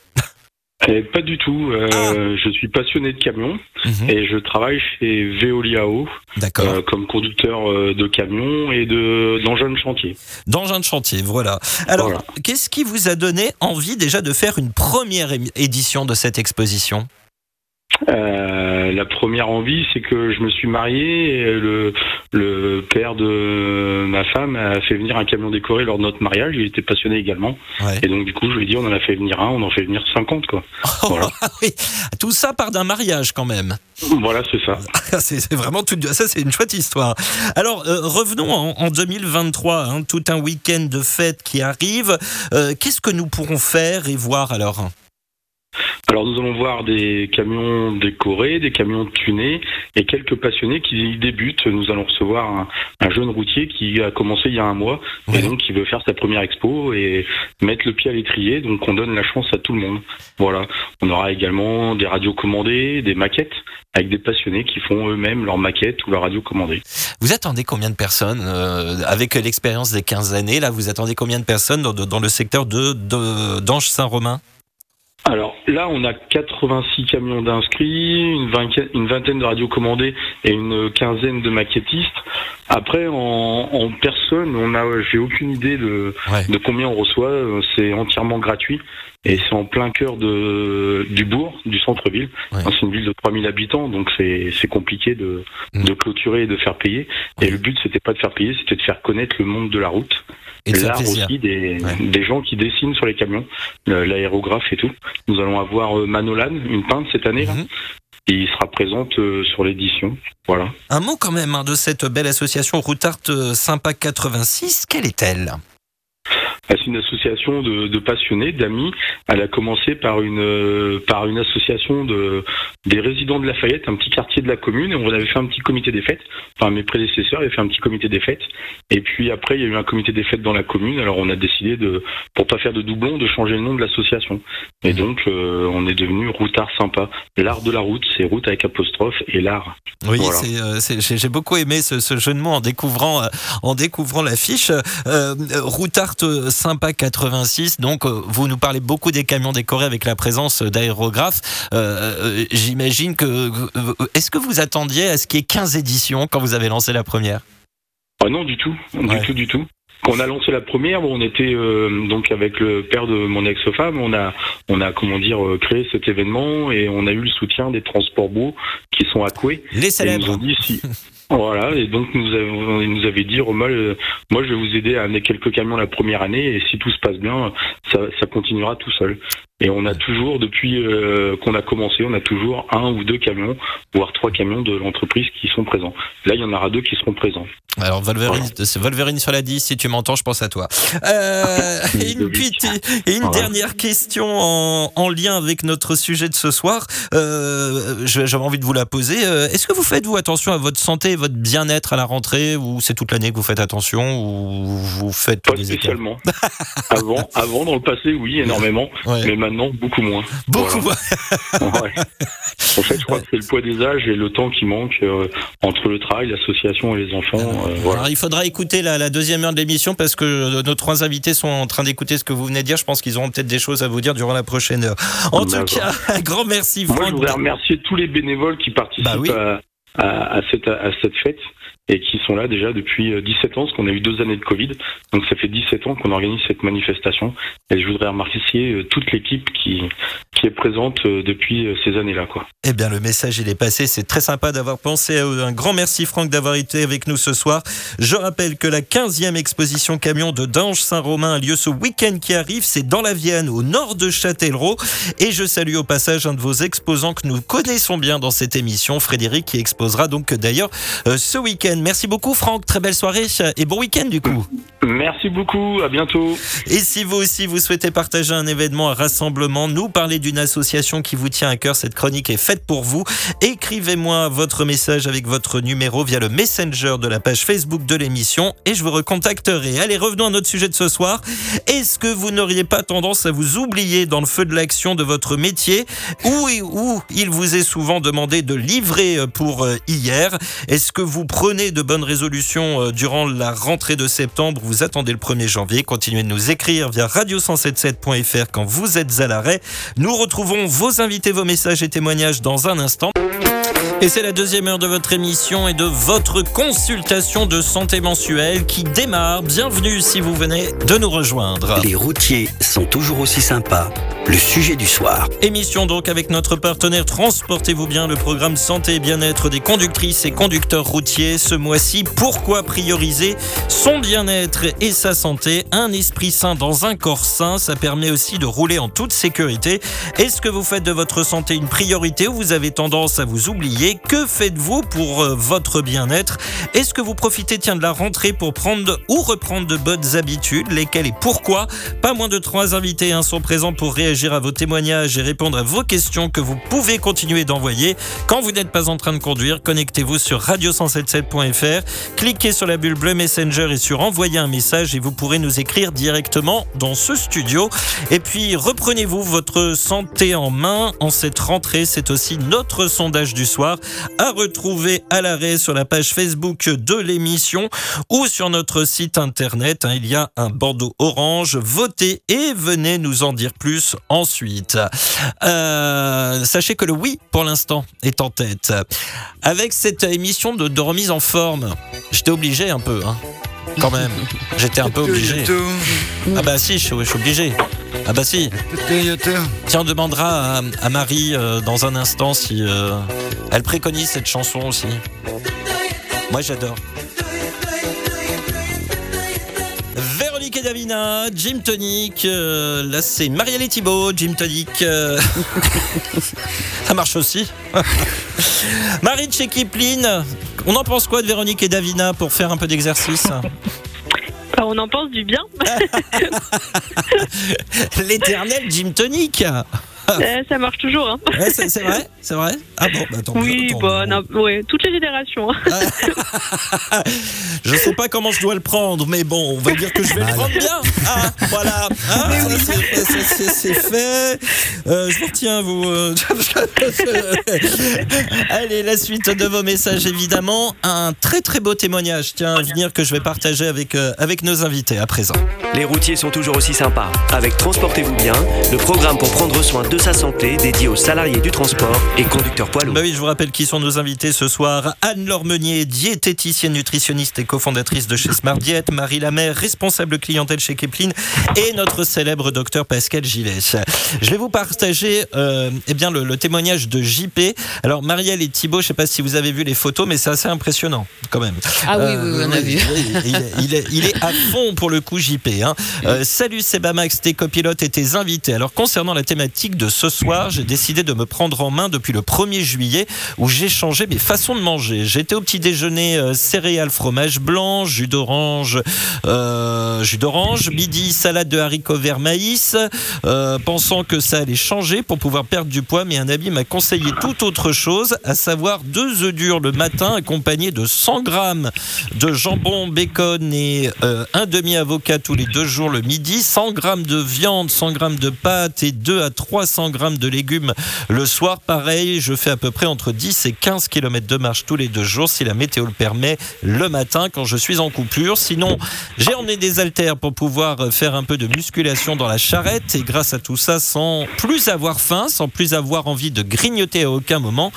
Eh, pas du tout. Euh, Je suis passionné de camions Mhm. et je travaille chez Veoliao D'accord. euh, comme conducteur euh, de camions et de d'engins de chantier. D'engin de chantier, voilà. Alors, Voilà. qu'est-ce qui vous a donné envie déjà de faire une première édition de cette exposition? Euh, la première envie, c'est que je me suis marié et le, le père de ma femme a fait venir un camion décoré lors de notre mariage. Il était passionné également. Ouais. Et donc, du coup, je lui ai dit, on en a fait venir un, on en fait venir 50, quoi. Voilà. Oui. Tout ça part d'un mariage quand même. Voilà, c'est ça. c'est vraiment tout. Ça, c'est une chouette histoire. Alors, euh, revenons en, en 2023. hein, tout un week-end de fête qui arrive. Euh, Qu'est-ce que nous pourrons faire et voir alors? Alors, nous allons voir des camions décorés, des camions tunés et quelques passionnés qui y débutent. Nous allons recevoir un, un jeune routier qui a commencé il y a un mois Ouais. et donc qui veut faire sa première expo et mettre le pied à l'étrier. Donc, on donne la chance à tout le monde. Voilà. On aura également des radios commandées, des maquettes avec des passionnés qui font eux-mêmes leurs maquettes ou leurs radios commandées. Vous attendez combien de personnes euh, avec l'expérience des 15 années Là, vous attendez combien de personnes dans, dans le secteur de de- d'Ange Saint-Romain? Alors là, on a 86 camions d'inscrits, une vingtaine, une vingtaine de radios commandées et une quinzaine de maquettistes. Après, en, en personne, on a, j'ai aucune idée de, Ouais. de combien on reçoit. C'est entièrement gratuit et c'est en plein cœur de, du bourg, du centre-ville. Ouais. C'est une ville de 3000 habitants, donc c'est, compliqué de, Mm. de clôturer et de faire payer. Ouais. Et le but, c'était pas de faire payer, c'était de faire connaître le monde de la route Et l'art aussi des, Ouais. des gens qui dessinent sur les camions, l'aérographe et tout. Nous allons avoir euh, Manolan, une peintre cette année, là, Mhm. qui sera présente euh, sur l'édition. Voilà. Un mot quand même hein, de cette belle association Routart euh, Sympa 86. Quelle est-elle? C'est une association de, de passionnés, d'amis. Elle a commencé par une euh, par une association de des résidents de Lafayette, un petit quartier de la commune, et on avait fait un petit comité des fêtes. Enfin, mes prédécesseurs avaient fait un petit comité des fêtes. Et puis après, il y a eu un comité des fêtes dans la commune. Alors on a décidé de, pour pas faire de doublons, de changer le nom de l'association. Et donc euh, on est devenu Routard Sympa. L'art de la route, c'est route avec apostrophe et l'art. Oui, Voilà. c'est, euh, j'ai beaucoup aimé ce, ce jeu de mots en découvrant, euh, en découvrant l'affiche. Euh, Sympa 86. Donc, euh, vous nous parlez beaucoup des camions décorés avec la présence d'aérographes. Euh, euh, J'imagine que. euh, Est-ce que vous attendiez à ce qu'il y ait 15 éditions quand vous avez lancé la première? Ah non, du tout, du Ouais. tout, du tout. Quand on a lancé la première, on était euh, donc avec le père de mon ex-femme, on a, on a comment dire euh, créé cet événement et on a eu le soutien des transports beaux qui sont à Coué. Les Et ils nous célèbres. ont dit si. Voilà, et donc nous avons, nous avaient dit, Romal, euh, moi je vais vous aider à amener quelques camions la première année, et si tout se passe bien, ça continuera tout seul. Et on a toujours, depuis euh, qu'on a commencé, on a toujours un ou deux camions, voire trois camions de l'entreprise qui sont présents. Là, il y en aura deux qui seront présents. Alors, Wolverine sur la 10, si tu m'entends, je pense à toi. Euh, et une, petite- une Voilà. dernière question en, en lien avec notre sujet de ce soir. Euh, J'avais envie de vous la poser. Euh, Est-ce que vous faites, vous, attention à votre santé et votre bien-être à la rentrée, ou c'est toute l'année que vous faites attention, ou vous faites Pas spécialement. avant, avant, dans le passé, oui, énormément, Ouais. mais maintenant, beaucoup moins. Beaucoup. Voilà. Ouais. En fait, je crois que c'est le poids des âges et le temps qui manque euh, entre le travail, l'association et les enfants. euh, voilà. Alors, il faudra écouter la, la deuxième heure de l'émission parce que nos trois invités sont en train d'écouter ce que vous venez de dire. Je pense qu'ils auront peut-être des choses à vous dire durant la prochaine heure. En tout cas, un grand merci, Moi, je Franck. voudrais remercier tous les bénévoles qui participent Bah oui. à, à- à cette, à cette fête et qui sont là déjà depuis euh, 17 ans, parce qu'on a eu deux années de Covid. Donc ça fait 17 ans qu'on organise cette manifestation. Et je voudrais remercier euh, toute l'équipe qui, qui est présente euh, depuis euh, ces années-là. Eh bien, le message, il est passé. C'est très sympa d'avoir pensé à eux. Un grand merci, Franck, d'avoir été avec nous ce soir. Je rappelle que la 15e exposition camion de Dange Saint-Romain a lieu ce week-end qui arrive. C'est dans la Vienne, au nord de Châtellerault. Et je salue au passage un de vos exposants que nous connaissons bien dans cette émission, Frédéric, qui exposera donc d'ailleurs euh, ce week-end. Merci beaucoup, Franck. Très belle soirée et bon week-end du coup. Merci beaucoup, à bientôt. Et si vous aussi vous souhaitez partager un événement, un rassemblement, nous parler d'une association qui vous tient à cœur, cette chronique est faite pour vous. Écrivez-moi votre message avec votre numéro via le messenger de la page Facebook de l'émission et je vous recontacterai. Allez, revenons à notre sujet de ce soir. Est-ce que vous n'auriez pas tendance à vous oublier dans le feu de l'action de votre métier ou où il vous est souvent demandé de livrer pour euh, hier? Est-ce que vous prenez de bonnes résolutions euh, durant la rentrée de septembre Vous attendez le 1er janvier. Continuez de nous écrire via radio177.fr quand vous êtes à l'arrêt. Nous retrouvons vos invités, vos messages et témoignages dans un instant. Et c'est la deuxième heure de votre émission et de votre consultation de santé mensuelle qui démarre. Bienvenue si vous venez de nous rejoindre. Les routiers sont toujours aussi sympas. Le sujet du soir. Émission donc avec notre partenaire Transportez-vous bien, le programme santé et bien-être des conductrices et conducteurs routiers. Ce mois-ci, pourquoi prioriser son bien-être et sa santé? Un esprit sain dans un corps sain, ça permet aussi de rouler en toute sécurité. Est-ce que vous faites de votre santé une priorité ou vous avez tendance à vous oublier? Que faites-vous pour euh, votre bien-être? Est-ce que vous profitez de la rentrée pour prendre ou reprendre de bonnes habitudes? Lesquelles et pourquoi? Pas moins de trois invités hein, sont présents pour réagir à vos témoignages et répondre à vos questions que vous pouvez continuer d'envoyer. Quand vous n'êtes pas en train de conduire, connectez-vous sur radio177.fr, cliquez sur la bulle bleue Messenger et sur envoyer un message et vous pourrez nous écrire directement dans ce studio. Et puis reprenez-vous votre santé en main en cette rentrée. C'est aussi notre sondage du soir à retrouver à l'arrêt sur la page Facebook de l'émission ou sur notre site internet. hein. Il y a un bandeau orange. Votez et venez nous en dire plus ensuite. Euh, sachez que le oui, pour l'instant, est en tête. Avec cette émission de, remise en forme, j'étais obligé un peu, hein. Quand même, j'étais un peu obligé. Ah bah si, je, suis- je suis obligé. Ah bah si. Tiens, on demandera à, à Marie euh, dans un instant si euh, elle préconise cette chanson aussi. Moi, j'adore. Et Davina, Jim Tonic. euh, là, c'est Marielle et Thibault, Jim Tonic. euh, Ça marche aussi. Marie de chez Kipling. On en pense quoi de Véronique et Davina pour faire un peu d'exercice? Bah, on en pense du bien. L'éternel Jim Tonic. Euh, ça marche toujours. Hein. Ouais, c'est c'est vrai, c'est vrai. Ah bon, bah, tant mieux, Oui, tant bah, mieux. non, ouais, toutes les générations. hein. Je sais pas comment je dois le prendre, mais bon, on va dire que je vais le prendre bien. Ah, voilà. Ah, ça, c'est- ça, c'est- c'est fait. Euh, je vous retiens, vous. euh. Allez, la suite de vos messages, évidemment. Un très très beau témoignage, tiens, à venir que je vais partager avec, euh, avec nos invités à présent. Les routiers sont toujours aussi sympas. Avec Transportez-vous bien, le programme pour prendre soin de sa santé dédié aux salariés du transport et conducteurs poids lourds. Bah oui, je vous rappelle qui sont nos invités ce soir. Anne-Laure Meunier, diététicienne nutritionniste et cofondatrice de chez Smart Diet. Marie Lamère, responsable clientèle chez Kepling. Et notre célèbre docteur Pascal Gillet. Je vais vous partager euh, eh bien, le, le témoignage de JP. Alors, Marielle et Thibault, je sais pas si vous avez vu les photos, mais c'est assez impressionnant quand même. Ah oui, oui, oui, on a vu. il, est, il est- il est à fond pour le coup, JP. hein. Euh, salut Sebamax, tes copilotes et tes invités. Alors, concernant la thématique de ce soir, j'ai décidé de me prendre en main depuis le 1er juillet où j'ai changé mes façons de manger. J'étais au petit déjeuner euh, céréales, fromage blanc, jus d'orange, euh, jus d'orange, midi salade de haricots verts maïs, euh, pensant que ça allait changer pour pouvoir perdre du poids, mais un ami m'a conseillé tout autre chose, à savoir deux œufs durs le matin accompagnés de 100 grammes de jambon, bacon et un demi avocat tous les deux jours le midi, 100 grammes de viande, 100 grammes de pâtes et 2 à 300 grammes de légumes le soir. Pareil, je fais à peu près entre 10 et 15 km de marche tous les deux jours si la météo le permet le matin quand je suis en coupure. Sinon, j'ai emmené des haltères pour pouvoir faire un peu de musculation dans la charrette et grâce à tout ça, sans plus avoir faim, sans plus avoir envie de grignoter à aucun moment,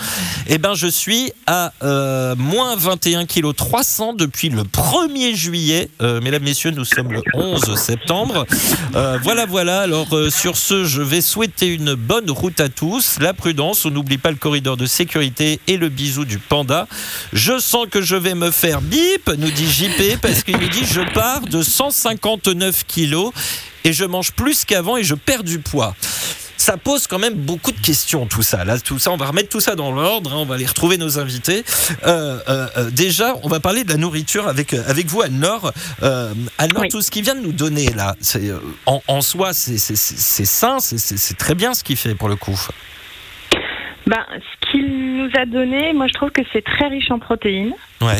eh ben je suis à euh, moins 21 kg 300 depuis le 1er juillet. Euh, mesdames, messieurs, nous sommes le 11 septembre. Euh, voilà, voilà. Alors sur ce, je vais souhaiter une bonne route à tous. La prudence, on n'oublie pas le corridor de sécurité et le bisou du panda. Je sens que je vais me faire bip, nous dit JP, parce qu'il nous dit je pars de 159 kilos et je mange plus qu'avant et je perds du poids. Ça pose quand même beaucoup de questions, tout ça. Là, tout ça, on va remettre tout ça dans l'ordre. hein, on va aller retrouver nos invités. Euh, euh, euh, déjà, on va parler de la nourriture avec avec vous, Anne-Laure. Anne-Laure, Oui. tout ce qui vient de nous donner là, en, en soi, c'est sain, c'est- c'est c'est très bien ce qu'il fait pour le coup. Ben, ce qu'il nous a donné, moi je trouve que c'est très riche en protéines. Ouais.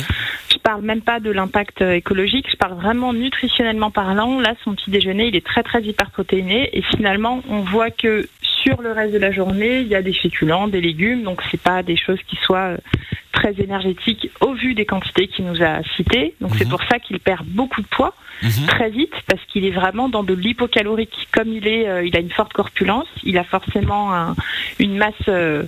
Je parle même pas de l'impact euh, écologique, je parle vraiment nutritionnellement parlant. Là, son petit déjeuner, il est très très hyperprotéiné et finalement, on voit que sur le reste de la journée, il y a des féculents, des légumes, donc c'est pas des choses qui soient euh, très énergétiques au vu des quantités qu'il nous a citées. Donc c'est Mhm. pour ça qu'il perd beaucoup de poids Mhm. très vite parce qu'il est vraiment dans de l'hypocalorique. Comme il est, euh, il a une forte corpulence, il a forcément un- une masse euh,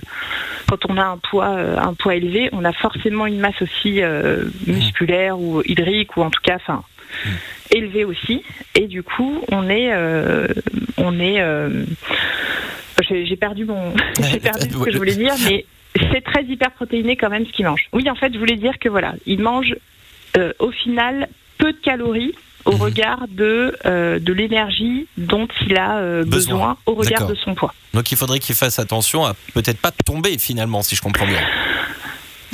quand on a un poids, euh, un poids élevé, on a forcément une masse aussi euh, musculaire ou hydrique ou en tout cas, enfin, élevée aussi. Et du coup, on est, on est. j'ai j'ai perdu mon, j'ai perdu ce que je voulais dire, mais c'est très hyperprotéiné quand même ce qu'il mange. Oui, en fait, je voulais dire que voilà, il mange euh, au final peu de calories au regard de euh, de l'énergie dont il a euh, Besoin. besoin au regard de son poids. Donc il faudrait qu'il fasse attention à peut-être pas tomber finalement, si je comprends bien.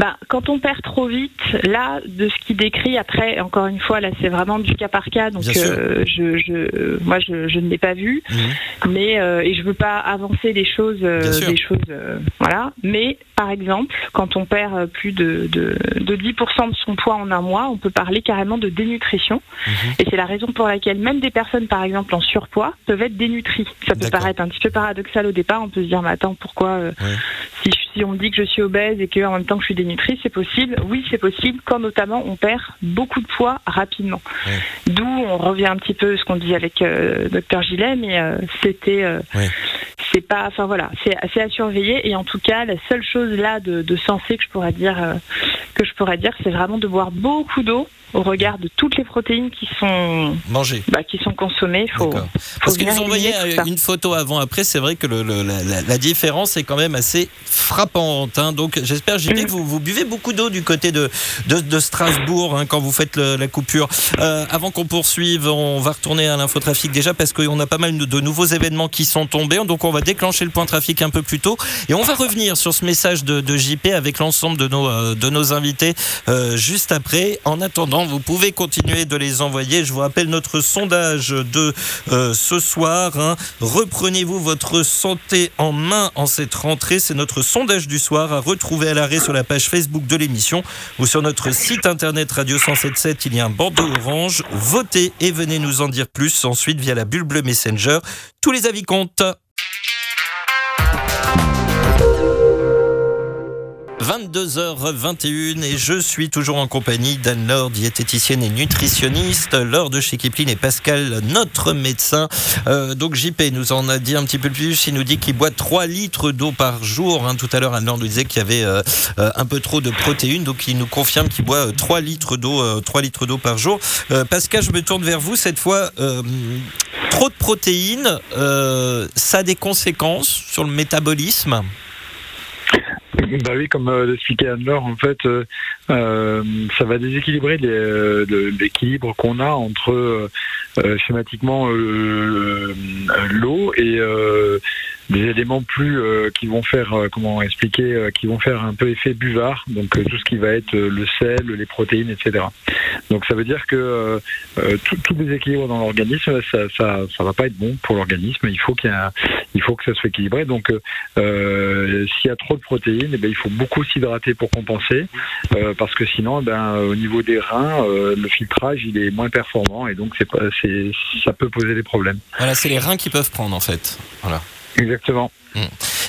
Bah, quand on perd trop vite, là, de ce qu'il décrit, après, encore une fois, là, c'est vraiment du cas par cas, donc euh, je, je, moi, je, je ne l'ai pas vu, Mhm. mais euh, et je veux pas avancer des choses, euh, des choses, euh, voilà. Mais par exemple, quand on perd euh, plus de, de, de 10% de son poids en un mois, on peut parler carrément de dénutrition, Mhm. et c'est la raison pour laquelle même des personnes, par exemple, en surpoids, peuvent être dénutries. Ça peut paraître un petit peu paradoxal au départ, on peut se dire, mais attends, pourquoi euh, Ouais. si, si on me dit que je suis obèse et qu'en même temps que je suis dénutrie, c'est possible. Oui, c'est possible quand notamment on perd beaucoup de poids rapidement. Ouais. D'où on revient un petit peu à ce qu'on dit avec euh, Dr Gillet, mais euh, c'était, euh, Ouais. c'est pas, enfin voilà, c'est assez à surveiller. Et en tout cas, la seule chose là de, de sensé que je pourrais dire, que je pourrais dire, c'est vraiment de boire beaucoup d'eau au regard de toutes les protéines qui sont, Manger. bah, qui sont consommées. Faut, faut Parce bien nous ça. une photo avant-après, c'est vrai que le- le- la, différence est quand même assez frappante. hein. Donc j'espère, JP, Mm. que vous, vous buvez beaucoup d'eau du côté de, de, de Strasbourg hein, quand vous faites le- la coupure. Euh, avant qu'on poursuive, on va retourner à l'infotrafic déjà parce qu'on a pas mal de, de nouveaux événements qui sont tombés. Donc on va déclencher le point trafic un peu plus tôt. Et on va revenir sur ce message de, de JP avec l'ensemble de nos, euh, de nos invités euh, juste après. En attendant, vous pouvez continuer de les envoyer. Je vous rappelle notre sondage de euh, ce soir. hein. Reprenez-vous votre santé en main en cette rentrée. C'est notre sondage du soir à retrouver à l'arrêt sur la page Facebook de l'émission ou sur notre site internet Radio 177. Il y a un bandeau orange. Votez et venez nous en dire plus ensuite via la bulle bleue Messenger. Tous les avis comptent. 22h21 et je suis toujours en compagnie d'Anne-Laure, diététicienne et nutritionniste, Laure de chez Kipling et Pascal, notre médecin. Euh, donc JP nous en a dit un petit peu plus, il nous dit qu'il boit 3 litres d'eau par jour. hein. Tout à l'heure, Anne-Laure nous disait qu'il y avait euh, euh, un peu trop de protéines, donc il nous confirme qu'il boit euh, 3 litres d'eau 3 litres d'eau par jour. Pascal, je me tourne vers vous cette fois. Trop de protéines, ça a des conséquences sur le métabolisme? Bah oui, comme euh, l'expliquait Anne-Laure, en fait, euh, euh, ça va déséquilibrer euh, l'équilibre qu'on a entre euh, euh, schématiquement euh, euh, l'eau et euh, des éléments plus euh, qui vont faire, euh, comment expliquer, euh, qui vont faire un peu effet buvard, donc euh, tout ce qui va être euh, le sel, les protéines, etc. Donc ça veut dire que euh, tout, tout déséquilibre dans l'organisme, ça, ça, ça va pas être bon pour l'organisme. Il faut qu'il il faut que ça soit équilibré. Donc s'il y a trop de protéines, eh ben, il faut beaucoup s'hydrater pour compenser, parce que sinon, eh ben, au niveau des reins, le filtrage il est moins performant et donc c'est pas, c'est, ça peut poser des problèmes. Voilà, c'est les reins qui peuvent prendre en fait. Voilà. Exactement.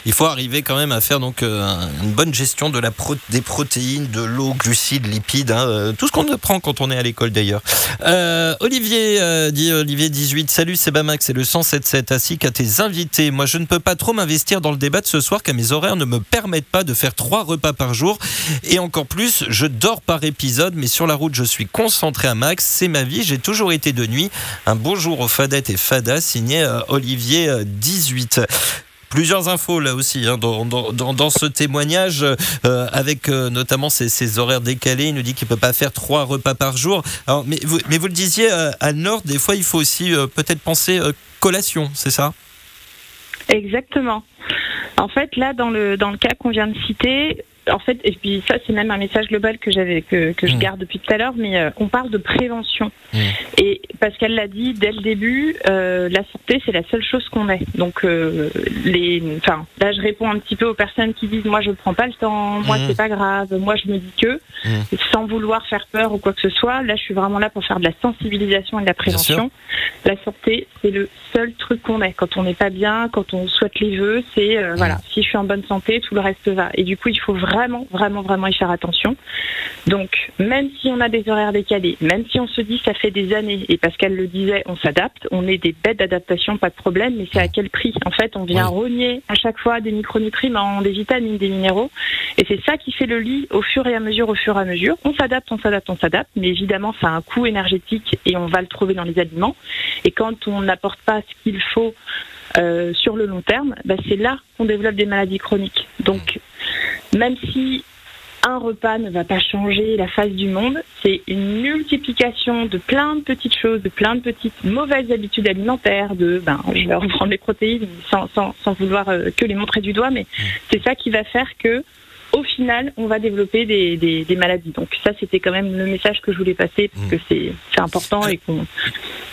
Il faut arriver quand même à faire donc euh, une bonne gestion de la des protéines, de l'eau, glucides, lipides, hein, euh, tout ce qu'on apprend quand on est à l'école d'ailleurs. Euh, Olivier dit Olivier 18, salut c'est Bamax, c'est le 177 ainsi qu'à tes invités. Moi je ne peux pas trop m'investir dans le débat de ce soir car mes horaires ne me permettent pas de faire trois repas par jour et encore plus je dors par épisode mais sur la route je suis concentré à max, c'est ma vie, j'ai toujours été de nuit. Un bonjour aux fadettes et fadas signé Olivier euh, 18. Plusieurs infos là aussi hein, dans, ce témoignage, euh, avec euh, notamment ces horaires décalés. Il nous dit qu'il peut pas faire trois repas par jour. Mais, vous, le disiez, euh, à Nord, des fois, il faut aussi peut-être penser collation, c'est ça? Exactement. En fait, là, dans le cas qu'on vient de citer, en fait, et puis ça, c'est même un message global que j'avais que, que je Mm. garde depuis tout à l'heure, mais euh, on parle de prévention. Mm. Et Pascal l'a dit dès le début, euh, la santé, c'est la seule chose qu'on ait. Donc, euh, les, enfin, là, je réponds un petit peu aux personnes qui disent, moi, je prends pas le temps, moi, Mm. c'est pas grave, moi, je me dis que, sans vouloir faire peur ou quoi que ce soit. Là, je suis vraiment là pour faire de la sensibilisation et de la prévention. La santé, c'est le seul truc qu'on ait. Quand on n'est pas bien, quand on souhaite les vœux, c'est voilà. Si je suis en bonne santé, tout le reste va. Et du coup, il faut vraiment vraiment, vraiment, vraiment y faire attention. Donc, même si on a des horaires décalés, même si on se dit ça fait des années, et Pascal le disait, on s'adapte, on est des bêtes d'adaptation, pas de problème, mais c'est à quel prix? En fait, on vient rogner à chaque fois des micronutriments, des vitamines, des minéraux, et c'est ça qui fait le lit au fur et à mesure, au fur et à mesure. On s'adapte, on s'adapte, on s'adapte, mais évidemment, ça a un coût énergétique et on va le trouver dans les aliments. Et quand on n'apporte pas ce qu'il faut euh, sur le long terme, bah, c'est là qu'on développe des maladies chroniques. Donc, même si un repas ne va pas changer la face du monde, c'est une multiplication de plein de petites choses, de plein de petites mauvaises habitudes alimentaires, de, ben, je vais reprendre les protéines sans, sans, sans vouloir euh, que les montrer du doigt, mais c'est ça qui va faire que au final, on va développer des, des, des maladies. Donc ça, c'était quand même le message que je voulais passer, parce que c'est important et qu'on...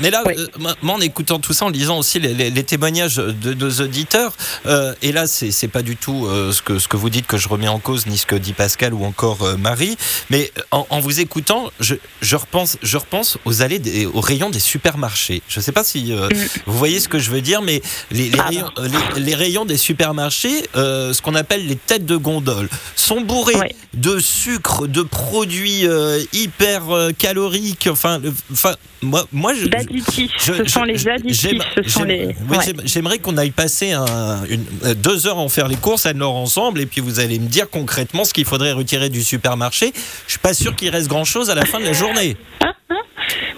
Mais là, euh, moi, en écoutant tout ça, en lisant aussi les, les, les témoignages de nos auditeurs, euh, et là, c'est pas du tout euh, ce, que, ce que vous dites que je remets en cause, ni ce que dit Pascal ou encore euh, Marie, mais en, en, vous écoutant, je, je, repense, je repense aux allées, des, aux rayons des supermarchés. Je ne sais pas si euh, mm. vous voyez ce que je veux dire, mais les, les, ah rayons, les, les rayons, des supermarchés, ce qu'on appelle les têtes de gondole, sont bourrés ouais. de sucre, de produits euh, hyper euh, caloriques. Enfin, enfin, moi, moi, je, d'additifs. Je, ce sont les additifs. Ce sont les. Oui, ouais. J'aimerais qu'on aille passer un, une, deux heures à en faire les courses à Nord ensemble, et puis vous allez me dire concrètement ce qu'il faudrait retirer du supermarché. Je suis pas sûr qu'il reste grand chose à la fin de la journée. Ah, ah.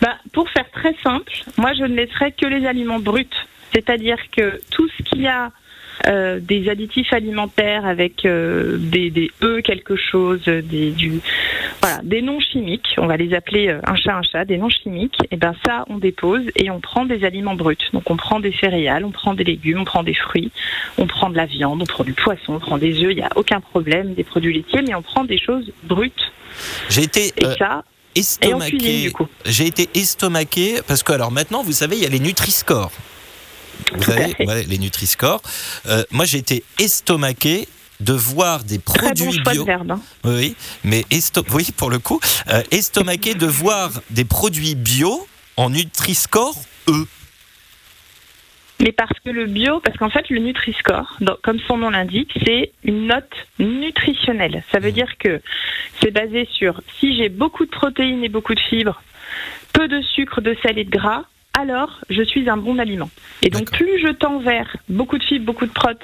Bah, pour faire très simple, moi, je ne laisserai que les aliments bruts. C'est-à-dire que tout ce qu'il y a euh, des additifs alimentaires avec euh, des, des, E quelque chose, des, du, voilà, des noms chimiques, on va les appeler euh, un chat un chat, des noms chimiques, et ben ça on dépose et on prend des aliments bruts. Donc on prend des céréales, on prend des légumes, on prend des fruits, on prend de la viande, on prend du poisson, on prend des œufs, il n'y a aucun problème, des produits laitiers, mais on prend des choses brutes. J'ai été et ça estomaqué. J'ai été estomaqué parce que alors maintenant vous savez il y a les Nutri-Score. Vous savez, ouais, les Nutri-Score. Euh, moi, j'ai été estomaqué de voir des produits bon bio. Verbe, hein. Oui, mais esto... oui, pour le coup, euh, estomaqué de voir des produits bio en Nutri-Score E. Mais parce que le bio, parce qu'en fait, le Nutri-Score, comme son nom l'indique, c'est une note nutritionnelle. Ça veut mmh. dire que c'est basé sur si j'ai beaucoup de protéines et beaucoup de fibres, peu de sucre, de sel et de gras, alors je suis un bon aliment. Et donc plus je tends vers beaucoup de fibres, beaucoup de protes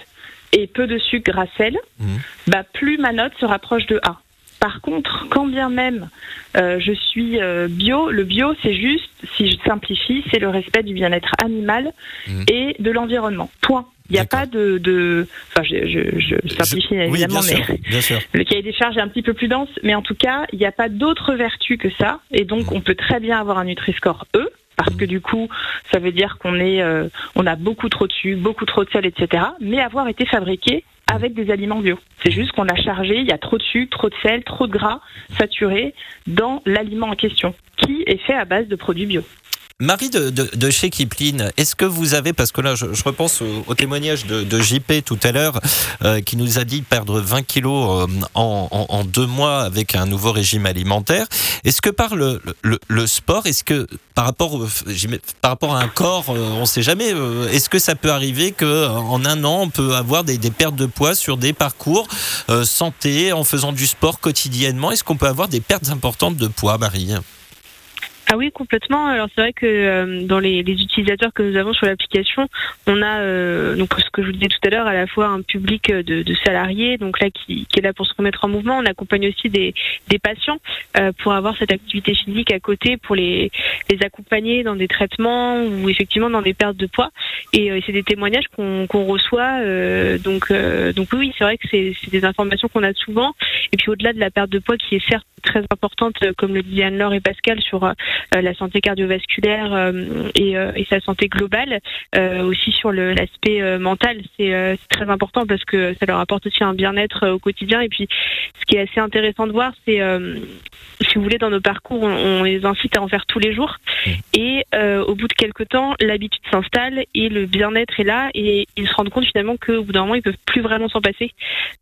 et peu de sucre gras sel, mmh. bah, plus ma note se rapproche de A. Par contre, quand bien même euh, je suis euh, bio, le bio c'est juste, si je simplifie, c'est le respect du bien-être animal mmh. et de l'environnement. Point. Il n'y a pas de, de, Enfin, je, je, je simplifie je... évidemment, oui, bien mais sûr, bien sûr. le cahier des charges est un petit peu plus dense. Mais en tout cas, il n'y a pas d'autre vertu que ça. Et donc, mmh. on peut très bien avoir un Nutri-Score E, parce que du coup, ça veut dire qu'on euh, a beaucoup trop de sucre, beaucoup trop de sel, etc. Mais avoir été fabriqué avec des aliments bio. C'est juste qu'on a chargé, il y a trop de sucre, trop de sel, trop de gras saturés dans l'aliment en question, qui est fait à base de produits bio. Marie de, de, de chez Kipling, est-ce que vous avez, parce que là je, repense au, témoignage de, JP tout à l'heure, euh, qui nous a dit perdre 20 kilos euh, en, en, en, deux mois avec un nouveau régime alimentaire, est-ce que par le, sport, est-ce que par rapport, par rapport à un corps, euh, on ne sait jamais, euh, est-ce que ça peut arriver qu'en un an on peut avoir des, des, pertes de poids sur des parcours euh, santé, en faisant du sport quotidiennement, est-ce qu'on peut avoir des pertes importantes de poids, Marie? Ah oui, complètement. Alors c'est vrai que euh, dans les, les, utilisateurs que nous avons sur l'application, on a euh, donc ce que je vous disais tout à l'heure, à la fois un public de, de salariés, donc là qui, qui, est là pour se remettre en mouvement. On accompagne aussi des, des patients euh, pour avoir cette activité physique à côté, pour les, les accompagner dans des traitements ou effectivement dans des pertes de poids. Et euh, c'est des témoignages qu'on qu reçoit. Euh, donc donc oui, c'est vrai que c'est des informations qu'on a souvent. Et puis au-delà de la perte de poids qui est certes très importante, comme le disaient Anne-Laure et Pascal, sur euh, la santé cardiovasculaire euh, et, euh, et, sa santé globale, aussi sur l'aspect mental, c'est très important parce que ça leur apporte aussi un bien-être au quotidien. Et puis, ce qui est assez intéressant de voir, c'est, si vous voulez, dans nos parcours, on, on, les incite à en faire tous les jours. Et au bout de quelques temps, l'habitude s'installe et le bien-être est là et ils se rendent compte finalement qu'au bout d'un moment, ils peuvent plus vraiment s'en passer.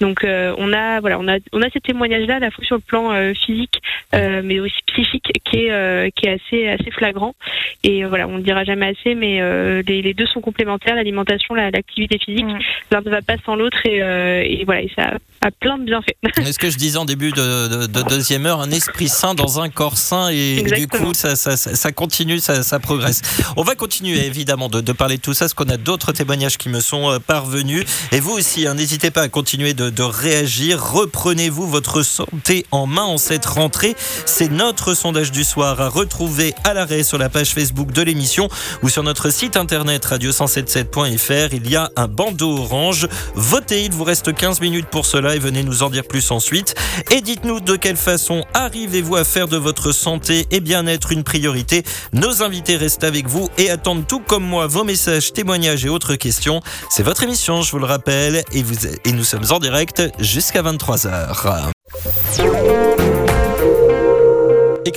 Donc, on a, voilà, on a, on a ces témoignages-là à la fois sur le plan physique, euh, mais aussi spécifique qui est euh, qui est assez assez flagrant. Et euh, voilà, on ne dira jamais assez, mais les, les, deux sont complémentaires, l'alimentation, l'activité physique. L'un ne va pas sans l'autre et, et, voilà, et ça a plein de bienfaits. Est-ce que je disais en début de, de, deuxième heure, un esprit sain dans un corps sain et du coup ça, ça, ça continue, ça, ça, progresse. On va continuer évidemment de, de parler de tout ça, parce qu'on a d'autres témoignages qui me sont parvenus. Et vous aussi, hein, n'hésitez pas à continuer de, de réagir. Reprenez-vous votre santé en main en cette rentrée. C'est notre sondage du soir à retrouver à l'arrêt sur la page Facebook de l'émission ou sur notre site internet radio177.fr. Il y a un bandeau orange. Votez, il vous reste 15 minutes pour cela et venez nous en dire plus ensuite. Et dites-nous de quelle façon arrivez-vous à faire de votre santé et bien-être une priorité. Nos invités restent avec vous et attendent tout comme moi vos messages, témoignages et autres questions. C'est votre émission, je vous le rappelle, et, et nous sommes en direct jusqu'à 23h.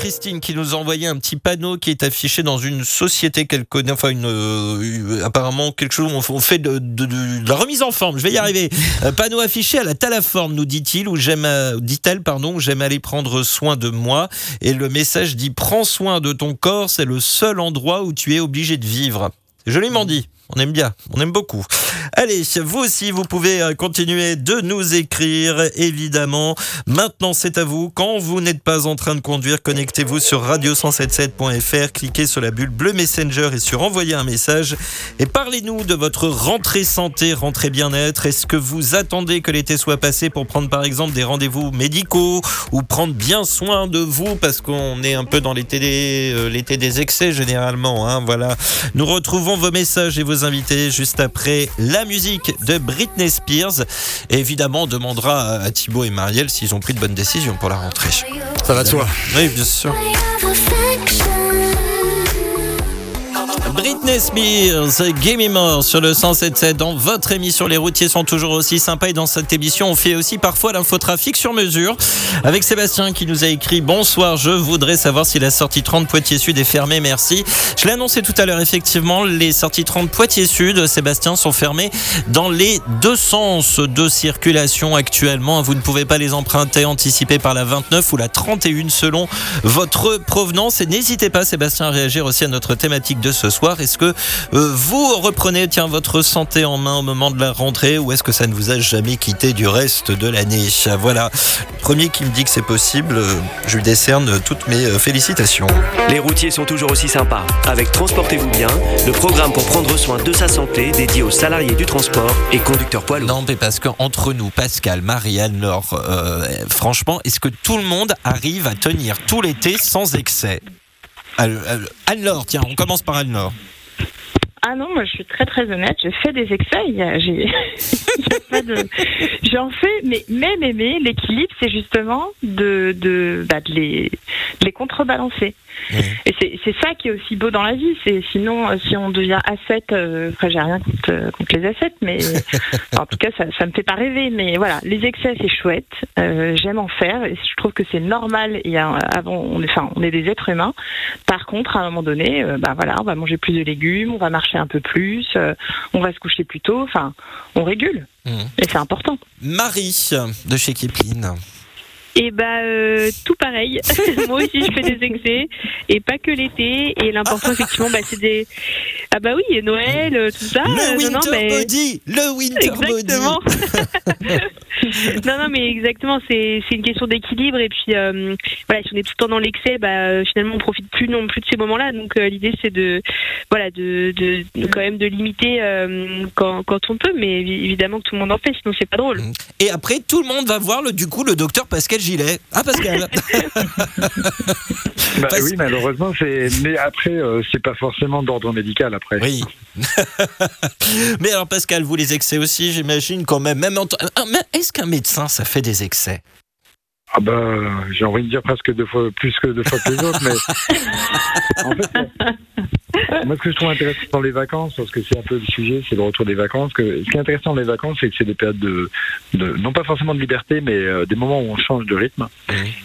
Christine qui nous a envoyé un petit panneau qui est affiché dans une société qu'elle connaît, enfin une, euh, apparemment quelque chose où on fait de, la remise en forme. Je vais y arriver. Un panneau affiché à la Talaforme, nous dit-il, où j'aime, euh, dit-elle, pardon, j'aime aller prendre soin de moi. Et le message dit prends soin de ton corps, c'est le seul endroit où tu es obligé de vivre. C'est joliment dit. On aime bien, on aime beaucoup. Allez, vous aussi, vous pouvez euh, continuer de nous écrire, évidemment. Maintenant, c'est à vous. Quand vous n'êtes pas en train de conduire, connectez-vous sur radio177.fr, cliquez sur la bulle bleue Messenger et sur envoyer un message. Et parlez-nous de votre rentrée santé, rentrée bien-être. Est-ce que vous attendez que l'été soit passé pour prendre, par exemple, des rendez-vous médicaux ou prendre bien soin de vous parce qu'on est un peu dans l'été des, euh, excès généralement. Hein, voilà. Nous retrouvons vos messages et vos invités juste après la musique de Britney Spears. Et évidemment, on demandera à Thibaut et Marielle s'ils ont pris de bonnes décisions pour la rentrée. Ça va de soi. Oui, bien sûr. Britney Spears, Gimme More sur le 177 dans votre émission. Les routiers sont toujours aussi sympas et dans cette émission, on fait aussi parfois l'infotrafic sur mesure avec Sébastien qui nous a écrit Bonsoir, je voudrais savoir si la sortie 30 Poitiers Sud est fermée, merci. Je l'ai annoncé tout à l'heure, effectivement, les sorties 30 Poitiers Sud, Sébastien, sont fermées dans les deux sens de circulation actuellement. Vous ne pouvez pas les emprunter anticipées par la 29 ou la 31 selon votre provenance. Et n'hésitez pas, Sébastien, à réagir aussi à notre thématique de ce soir. Est-ce que euh, vous reprenez tiens, votre santé en main au moment de la rentrée ou est-ce que ça ne vous a jamais quitté du reste de l'année? Voilà, le premier qui me dit que c'est possible, euh, je lui décerne toutes mes euh, félicitations. Les routiers sont toujours aussi sympas. Avec Transportez-vous bien, le programme pour prendre soin de sa santé dédié aux salariés du transport et conducteurs poids lourds. Non, mais parce qu'entre nous, Pascal, Marie-Anne, Laure, franchement, est-ce que tout le monde arrive à tenir tout l'été sans excès? Anne-Laure, tiens, on commence par Anne-Laure. Ah non, moi je suis très très honnête, j'ai fait des excès, j'ai j'en fais, mais mais mais, l'équilibre c'est justement de de, bah, de, de les contrebalancer. Et c'est ça qui est aussi beau dans la vie. C'est sinon, euh, si on devient asset, euh, enfin j'ai rien contre, euh, contre, les assets, mais en tout cas ça, ça me fait pas rêver. Mais voilà, les excès c'est chouette. Euh, J'aime en faire et je trouve que c'est normal. Il y a, avant, on est, enfin, on est des êtres humains. Par contre, à un moment donné, bah voilà, on va manger plus de légumes, on va marcher un peu plus, on va se coucher plus tôt. Enfin, on régule. Mmh. Et c'est important. Marie de chez Kipling. Et bah euh, tout pareil. Moi aussi je fais des excès et pas que l'été. Et l'important effectivement bah, c'est des ah bah oui Noël euh, tout ça. Le winter non, mais... body, le winter exactement. non non mais exactement c'est c'est une question d'équilibre et puis euh, voilà si on est tout le temps dans l'excès bah finalement on profite plus non plus de ces moments-là. Donc l'idée c'est de voilà de, de, quand même de limiter quand, quand on peut mais évidemment que tout le monde en fait sinon c'est pas drôle. Et après tout le monde va voir le du coup le docteur Pascal gilet. Ah, Pascal bah, Oui, malheureusement, c'est. Mais après, euh, c'est pas forcément d'ordre médical après. Oui. mais alors, Pascal, vous les excès aussi, j'imagine, quand même. même ah, Est-ce qu'un médecin, ça fait des excès? Ah bah, j'ai envie de dire presque deux fois plus que deux fois que les autres, mais en fait, Moi, ce que je trouve intéressant dans les vacances, parce que c'est un peu le sujet, c'est le retour des vacances. Que, ce qui est intéressant dans les vacances, c'est que c'est des périodes de, de, non pas forcément de liberté, mais euh, des moments où on change de rythme.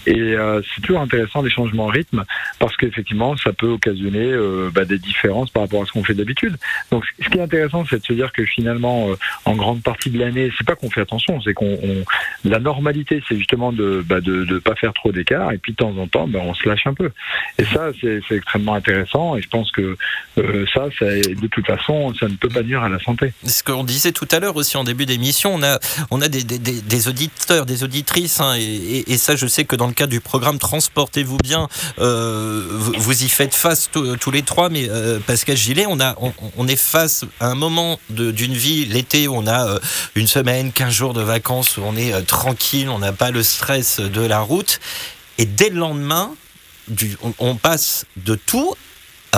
Et euh, c'est toujours intéressant les changements de rythme, parce qu'effectivement, ça peut occasionner euh, bah, des différences par rapport à ce qu'on fait d'habitude. Donc, ce qui est intéressant, c'est de se dire que finalement, en grande partie de l'année, c'est pas qu'on fait attention, c'est qu'on on- la normalité, c'est justement de bah, de, de pas faire trop d'écart, et puis de temps en temps, bah, on se lâche un peu. Et ça, c'est extrêmement intéressant, et je pense que euh, ça, de toute façon, ça ne peut pas nuire à la santé. Ce qu'on disait tout à l'heure aussi en début d'émission, on a, on a des, auditeurs, des auditrices, hein, et, ça je sais que dans le cadre du programme Transportez-vous bien, euh, vous, y faites face tous- les trois, mais euh, Pascal Gillet, on, a, on, on est face à un moment d'une vie, l'été, où on a une semaine, 15 jours de vacances, où on est tranquille, on n'a pas le stress de la route, et dès le lendemain, on passe de tout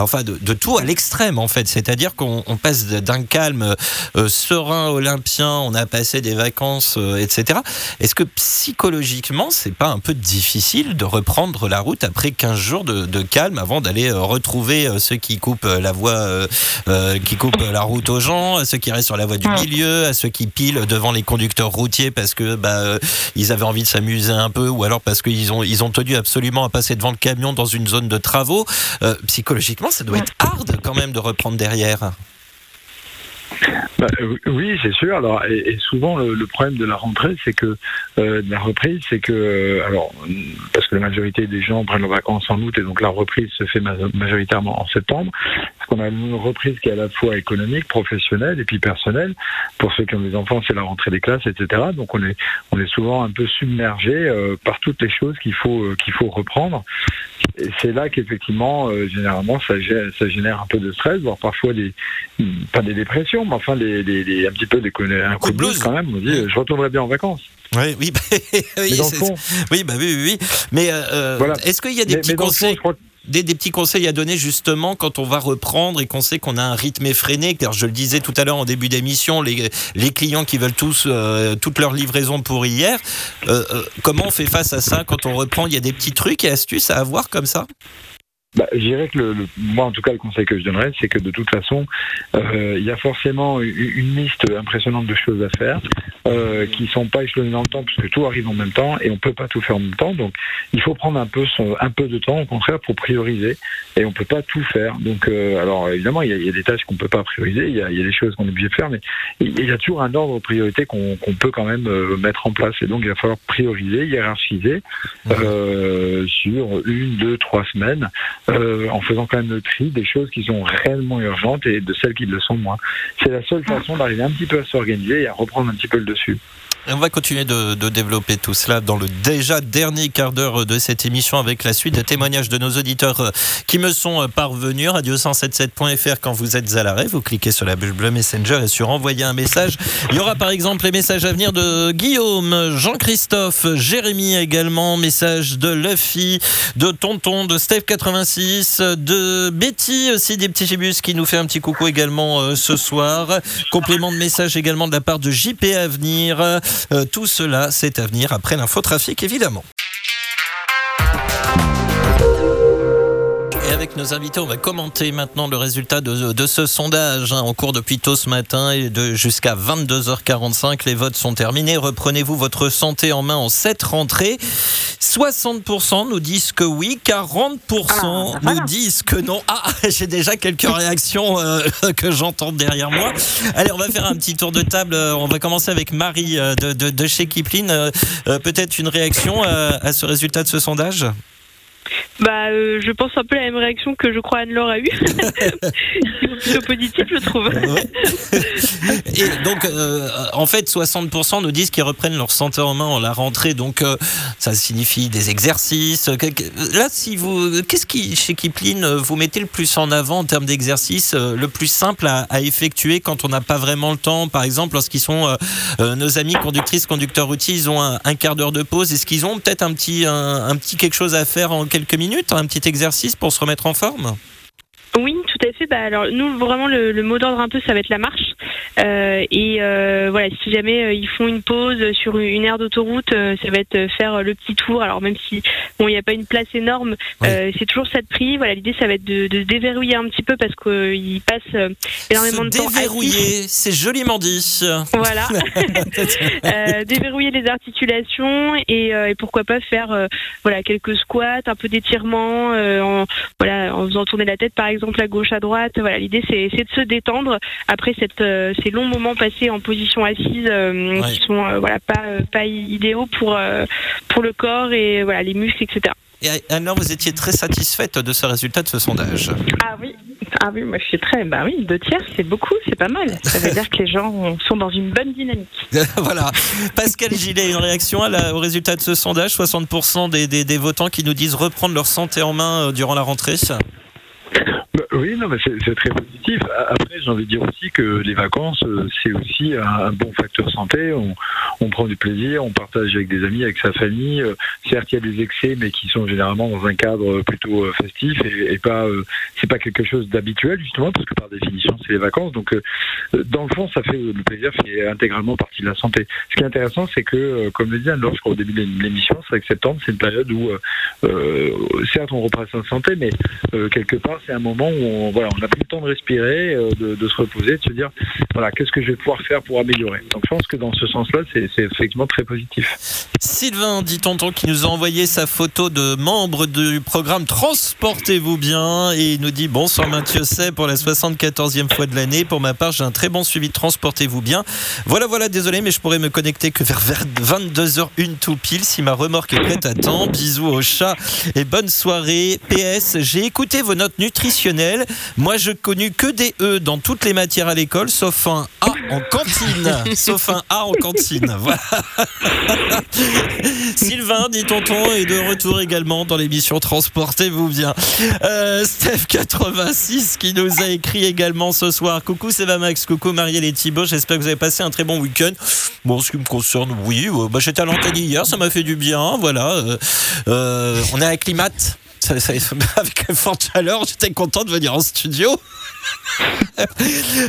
enfin de, de tout à l'extrême en fait, c'est-à-dire qu'on on passe d'un calme euh, serein olympien, on a passé des vacances, euh, etc. Est-ce que psychologiquement, c'est pas un peu difficile de reprendre la route après 15 jours de, de calme avant d'aller euh, retrouver ceux qui coupent la voie, euh, qui coupent la route aux gens, à ceux qui restent sur la voie du milieu, à ceux qui pilent devant les conducteurs routiers parce que bah, ils avaient envie de s'amuser un peu ou alors parce qu'ils ont, ils ont tenu absolument à passer devant le camion dans une zone de travaux. Euh, ça doit être hard quand même de reprendre derrière. Bah, euh, oui, c'est sûr. Alors, et, et souvent le, le problème de la rentrée, c'est que euh, de la reprise, c'est que euh, alors parce que la majorité des gens prennent leurs vacances en août et donc la reprise se fait ma- majoritairement en septembre. Parce qu'on a une reprise qui est à la fois économique, professionnelle et puis personnelle. Pour ceux qui ont des enfants, c'est la rentrée des classes, etc. Donc on est on est souvent un peu submergé euh, par toutes les choses qu'il faut euh, qu'il faut reprendre. Et c'est là qu'effectivement, euh, généralement, ça génère un peu de stress, voire parfois des pas des dépressions, mais enfin des, des, des- un petit peu des un coup de blues quand même. On dit, je retournerai bien en vacances. Oui, oui, bah, oui, bah oui, oui, oui. Mais Voilà. est-ce qu'il y a des Mais- petits mais fond, des, des petits conseils à donner justement quand on va reprendre et qu'on sait qu'on a un rythme effréné. Car je le disais tout à l'heure en début d'émission les, les clients qui veulent tous euh, toute leur livraison pour hier euh, euh, comment on fait face à ça quand on reprend? Il y a des petits trucs et astuces à avoir comme ça? Bah, je dirais que le, le- moi, en tout cas, le conseil que je donnerais, c'est que de toute façon, euh, il y a forcément une, liste impressionnante de choses à faire euh, qui sont pas échelonnées dans le temps, puisque tout arrive en même temps et on peut pas tout faire en même temps. Donc, il faut prendre un peu son, un peu de temps, au contraire, pour prioriser. Et on peut pas tout faire. Donc, euh, alors évidemment, il y, a, il y a des tâches qu'on peut pas prioriser, il y a, il y a des choses qu'on est obligé de faire, mais il y a toujours un ordre de priorité qu'on peut quand même mettre en place. Et donc, il va falloir prioriser, hiérarchiser euh, sur une, deux, trois semaines euh, en faisant quand même le tri des choses qui sont réellement urgentes et de celles qui le sont moins. C'est la seule façon d'arriver un petit peu à s'organiser et à reprendre un petit peu le dessus. On va continuer de, de développer tout cela dans le déjà dernier quart d'heure de cette émission avec la suite de témoignages de nos auditeurs euh, qui me sont euh, parvenus. Radio177.fr quand vous êtes à l'arrêt, vous cliquez sur la bulle bleue Messenger et sur envoyer un message. Il y aura par exemple les messages à venir de Guillaume, Jean-Christophe, Jérémy également, message de Luffy, de Tonton, de Steph86, de Betty aussi des petits gibus qui nous fait un petit coucou également euh, ce soir. Complément de message également de la part de JP Avenir. Euh, tout cela, c'est à venir après l'infotrafic, évidemment. Avec nos invités, on va commenter maintenant le résultat de, de ce sondage hein, en cours depuis tôt ce matin et de jusqu'à 22h45. Les votes sont terminés. Reprenez-vous votre santé en main en cette rentrée. 60% nous disent que oui, 40% nous disent que non. Ah, j'ai déjà quelques réactions euh, que j'entends derrière moi. Allez, on va faire un petit tour de table. Euh, On va commencer avec Marie euh, de, de- de chez Kipling. Euh, Peut-être une réaction euh, à ce résultat de ce sondage? Bah, euh, je pense un peu la même réaction que je crois Anne-Laure a eue. plutôt positif, je trouve. Et donc, euh, en fait, 60% nous disent qu'ils reprennent leur santé en main en la rentrée. Donc, euh, ça signifie des exercices. Là, si vous, qu'est-ce qui, chez Kipling, vous mettez le plus en avant en termes d'exercice, euh, le plus simple à, effectuer quand on n'a pas vraiment le temps? Par exemple, lorsqu'ils sont, nos amis conductrices, conducteurs routiers, ils ont un, quart d'heure de pause. Est-ce qu'ils ont peut-être un petit, un petit quelque chose à faire en quelques minutes, un petit exercice pour se remettre en forme? Oui, tout à fait. Bah, alors, nous, vraiment, le, le mot d'ordre un peu, ça va être la marche. Euh, et euh, voilà, si jamais euh, ils font une pause sur une aire d'autoroute, euh, ça va être faire le petit tour. Alors même si bon, il n'y a pas une place énorme, c'est toujours ça de prix. Voilà, l'idée ça va être de, de se déverrouiller un petit peu parce qu'ils passent énormément Se de temps déverrouiller, c'est joliment dit. Voilà, Euh, déverrouiller les articulations et, euh, et pourquoi pas faire euh, voilà quelques squats, un peu d'étirement, euh, en voilà en faisant tourner la tête par exemple à gauche à droite. Voilà, l'idée c'est de se détendre après cette euh, ces longs moments passés en position assise euh, Ouais. qui sont euh, voilà pas pas idéaux pour pour le corps et voilà les muscles etc. Et alors, vous étiez très satisfaite de ce résultat de ce sondage? Ah oui, ah oui, moi je suis très. Bah oui, deux tiers, c'est beaucoup, c'est pas mal. Ça veut dire que les gens sont dans une bonne dynamique. voilà. Pascal Gillet, une réaction à la- au résultat de ce sondage? 60% des, des- des votants qui nous disent reprendre leur santé en main durant la rentrée? Bah, oui, non, mais c'est très positif. Après, j'ai envie de dire aussi que les vacances, euh, c'est aussi un, bon facteur santé. On, on prend du plaisir, on partage avec des amis, avec sa famille. Euh, Certes, il y a des excès, mais qui sont généralement dans un cadre plutôt euh, festif et, pas, euh, c'est pas quelque chose d'habituel justement, parce que par définition, c'est les vacances. Donc, euh, dans le fond, ça fait le plaisir fait intégralement partie de la santé. Ce qui est intéressant, c'est que, euh, comme le disait Anne-Laure, au début de l'émission, c'est que septembre, c'est une période où, euh, euh, certes, on reprend sa santé, mais euh, quelque part, c'est un moment où on, voilà, on a pris le temps de respirer, euh, de, se reposer, de se dire, voilà, qu'est-ce que je vais pouvoir faire pour améliorer. Donc, je pense que dans ce sens-là, c'est c'est effectivement très positif. Sylvain, dit tonton, qui nous a envoyé sa photo de membre du programme Transportez-vous bien et il nous dit Bonsoir Mathieu C'est pour la 74e fois de l'année. Pour ma part, j'ai un très bon suivi de Transportez-vous bien. Voilà, voilà, désolé, mais je pourrais me connecter que vers 22h01 tout pile si ma remorque est prête à temps. Bisous au chat et bonne soirée. PS, j'ai écouté vos notes nutritionnelles. Moi, je connu que des E dans toutes les matières à l'école, sauf un A en cantine. sauf un A en cantine. Voilà. Sylvain, dit tonton, est de retour également dans l'émission Transportez-vous bien. Euh, Steph86 qui nous a écrit également ce soir. Coucou, c'est Max. Coucou, Marielle et Thibaut. J'espère que vous avez passé un très bon week-end. Bon, ce qui me concerne, oui. euh, bah, J'étais à l'antenne hier, ça m'a fait du bien. Voilà. Euh, on est à Climat. Ça- ça- avec forte chaleur, j'étais content de venir en studio.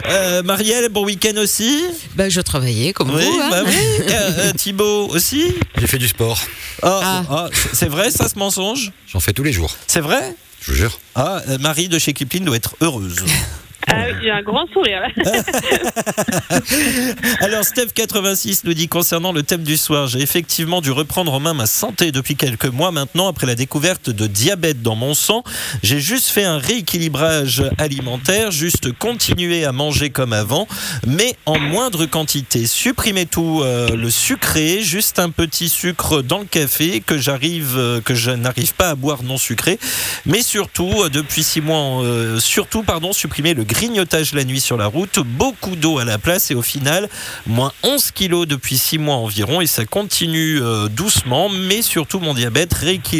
Euh, Marielle, bon week-end aussi. Bah, je travaillais comme Oui, vous. hein. bah oui. Euh, euh, Thibaut aussi. J'ai fait du sport. Ah, Ah. ah, c'est- vrai ça ce mensonge? J'en fais tous les jours. C'est vrai? Je vous jure. Ah, Marie de chez Kipling doit être heureuse. Ah oui, j'ai un grand sourire. Alors, Steph86 nous dit concernant le thème du soir, j'ai effectivement dû reprendre en main ma santé depuis quelques mois maintenant après la découverte de diabète dans mon sang. J'ai juste fait un rééquilibrage alimentaire, juste continuer à manger comme avant, mais en moindre quantité. Supprimer tout euh, le sucré, juste un petit sucre dans le café que j'arrive, euh, que je n'arrive pas à boire non sucré, mais surtout euh, depuis six mois, surtout pardon, supprimer le grignotage la nuit sur la route, beaucoup d'eau à la place et au final moins 11 kilos depuis 6 mois environ et ça continue euh, doucement mais surtout mon diabète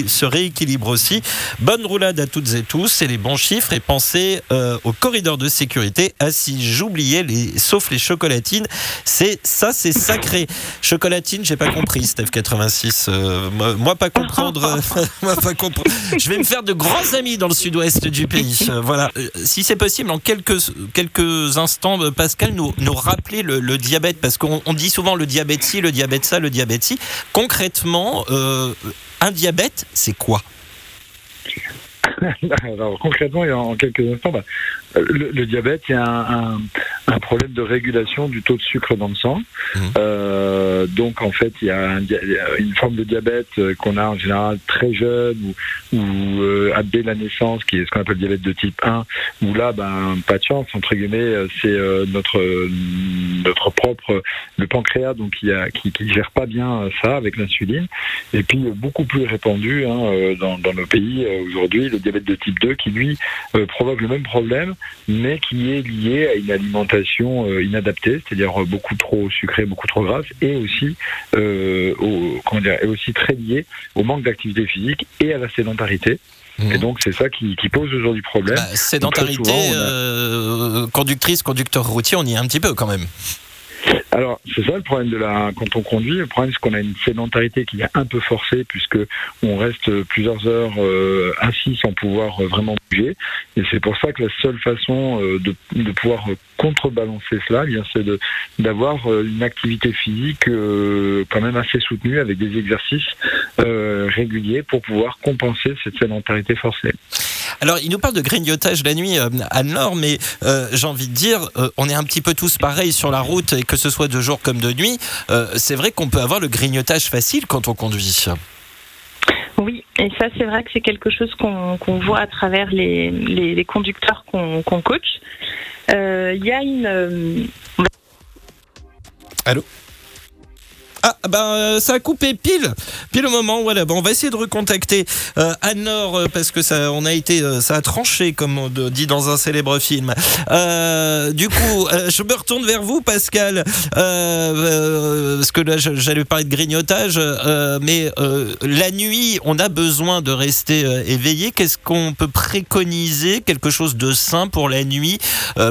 se rééquilibre aussi. Bonne roulade à toutes et tous, c'est les bons chiffres et pensez euh, au corridor de sécurité. Ah si j'oubliais les sauf les chocolatines, c'est ça c'est sacré. Chocolatine, j'ai pas compris Steph 86 euh, moi, pas comprendre moi pas comprendre. Je vais me faire de grands amis dans le sud-ouest du pays. Voilà, si c'est possible en quelques quelques instants euh, Pascal nous nous rappeler le, diabète parce qu'on on dit souvent le diabète ci, le diabète ça, le diabète ci. Concrètement, euh, un diabète, c'est quoi? Alors concrètement en quelques instants, bah, le, le diabète, c'est un, un, un problème de régulation du taux de sucre dans le sang. Mhm. Euh, donc en fait, il y, a un une forme de diabète euh, qu'on a en général très jeune ou, ou euh, dès la naissance, qui est ce qu'on appelle le diabète de type 1, où là, ben, pas de chance, entre guillemets, euh, c'est euh, notre notre propre le pancréas donc qui a qui, qui gère pas bien euh, ça avec l'insuline et puis beaucoup plus répandu hein, dans, dans nos pays aujourd'hui le diabète de type 2 qui lui provoque le même problème mais qui est lié à une alimentation euh, inadaptée c'est-à-dire euh, beaucoup trop sucrée beaucoup trop grasse et aussi euh, au, comment dire, et aussi très lié au manque d'activité physique et à la sédentarité. Et donc c'est ça qui, qui pose aujourd'hui problème. Bah, Sédentarité, souvent, a- euh, conductrice, conducteur routier, on y est un petit peu quand même. Alors, c'est ça le problème de la quand on conduit. Le problème, c'est qu'on a une sédentarité qui est un peu forcée puisque on reste plusieurs heures euh, assis sans pouvoir euh, vraiment bouger. Et c'est pour ça que la seule façon euh, de, de pouvoir contrebalancer cela, eh bien, c'est de d'avoir une activité physique quand même assez soutenue avec des exercices réguliers pour pouvoir compenser cette sédentarité forcée. Alors, il nous parle de grignotage la nuit à Nord, mais j'ai envie de dire, on est un petit peu tous pareils sur la route, et que ce soit de jour comme de nuit. c'est vrai qu'on peut avoir le grignotage facile quand on conduit. Oui, et ça c'est vrai que c'est quelque chose qu'on voit à travers les, les, conducteurs qu'on coach. Euh, Il y a une... Euh, Allô? Ah ben ça a coupé pile, pile au moment. Voilà, bon, on va essayer de recontacter euh, Anne-Laure euh, parce que ça, on a été, ça a tranché comme on dit dans un célèbre film. du coup, je me retourne vers vous, Pascal, parce que là j'allais parler de grignotage, mais la nuit, on a besoin de rester éveillé. Qu'est-ce qu'on peut préconiser, quelque chose de sain pour la nuit,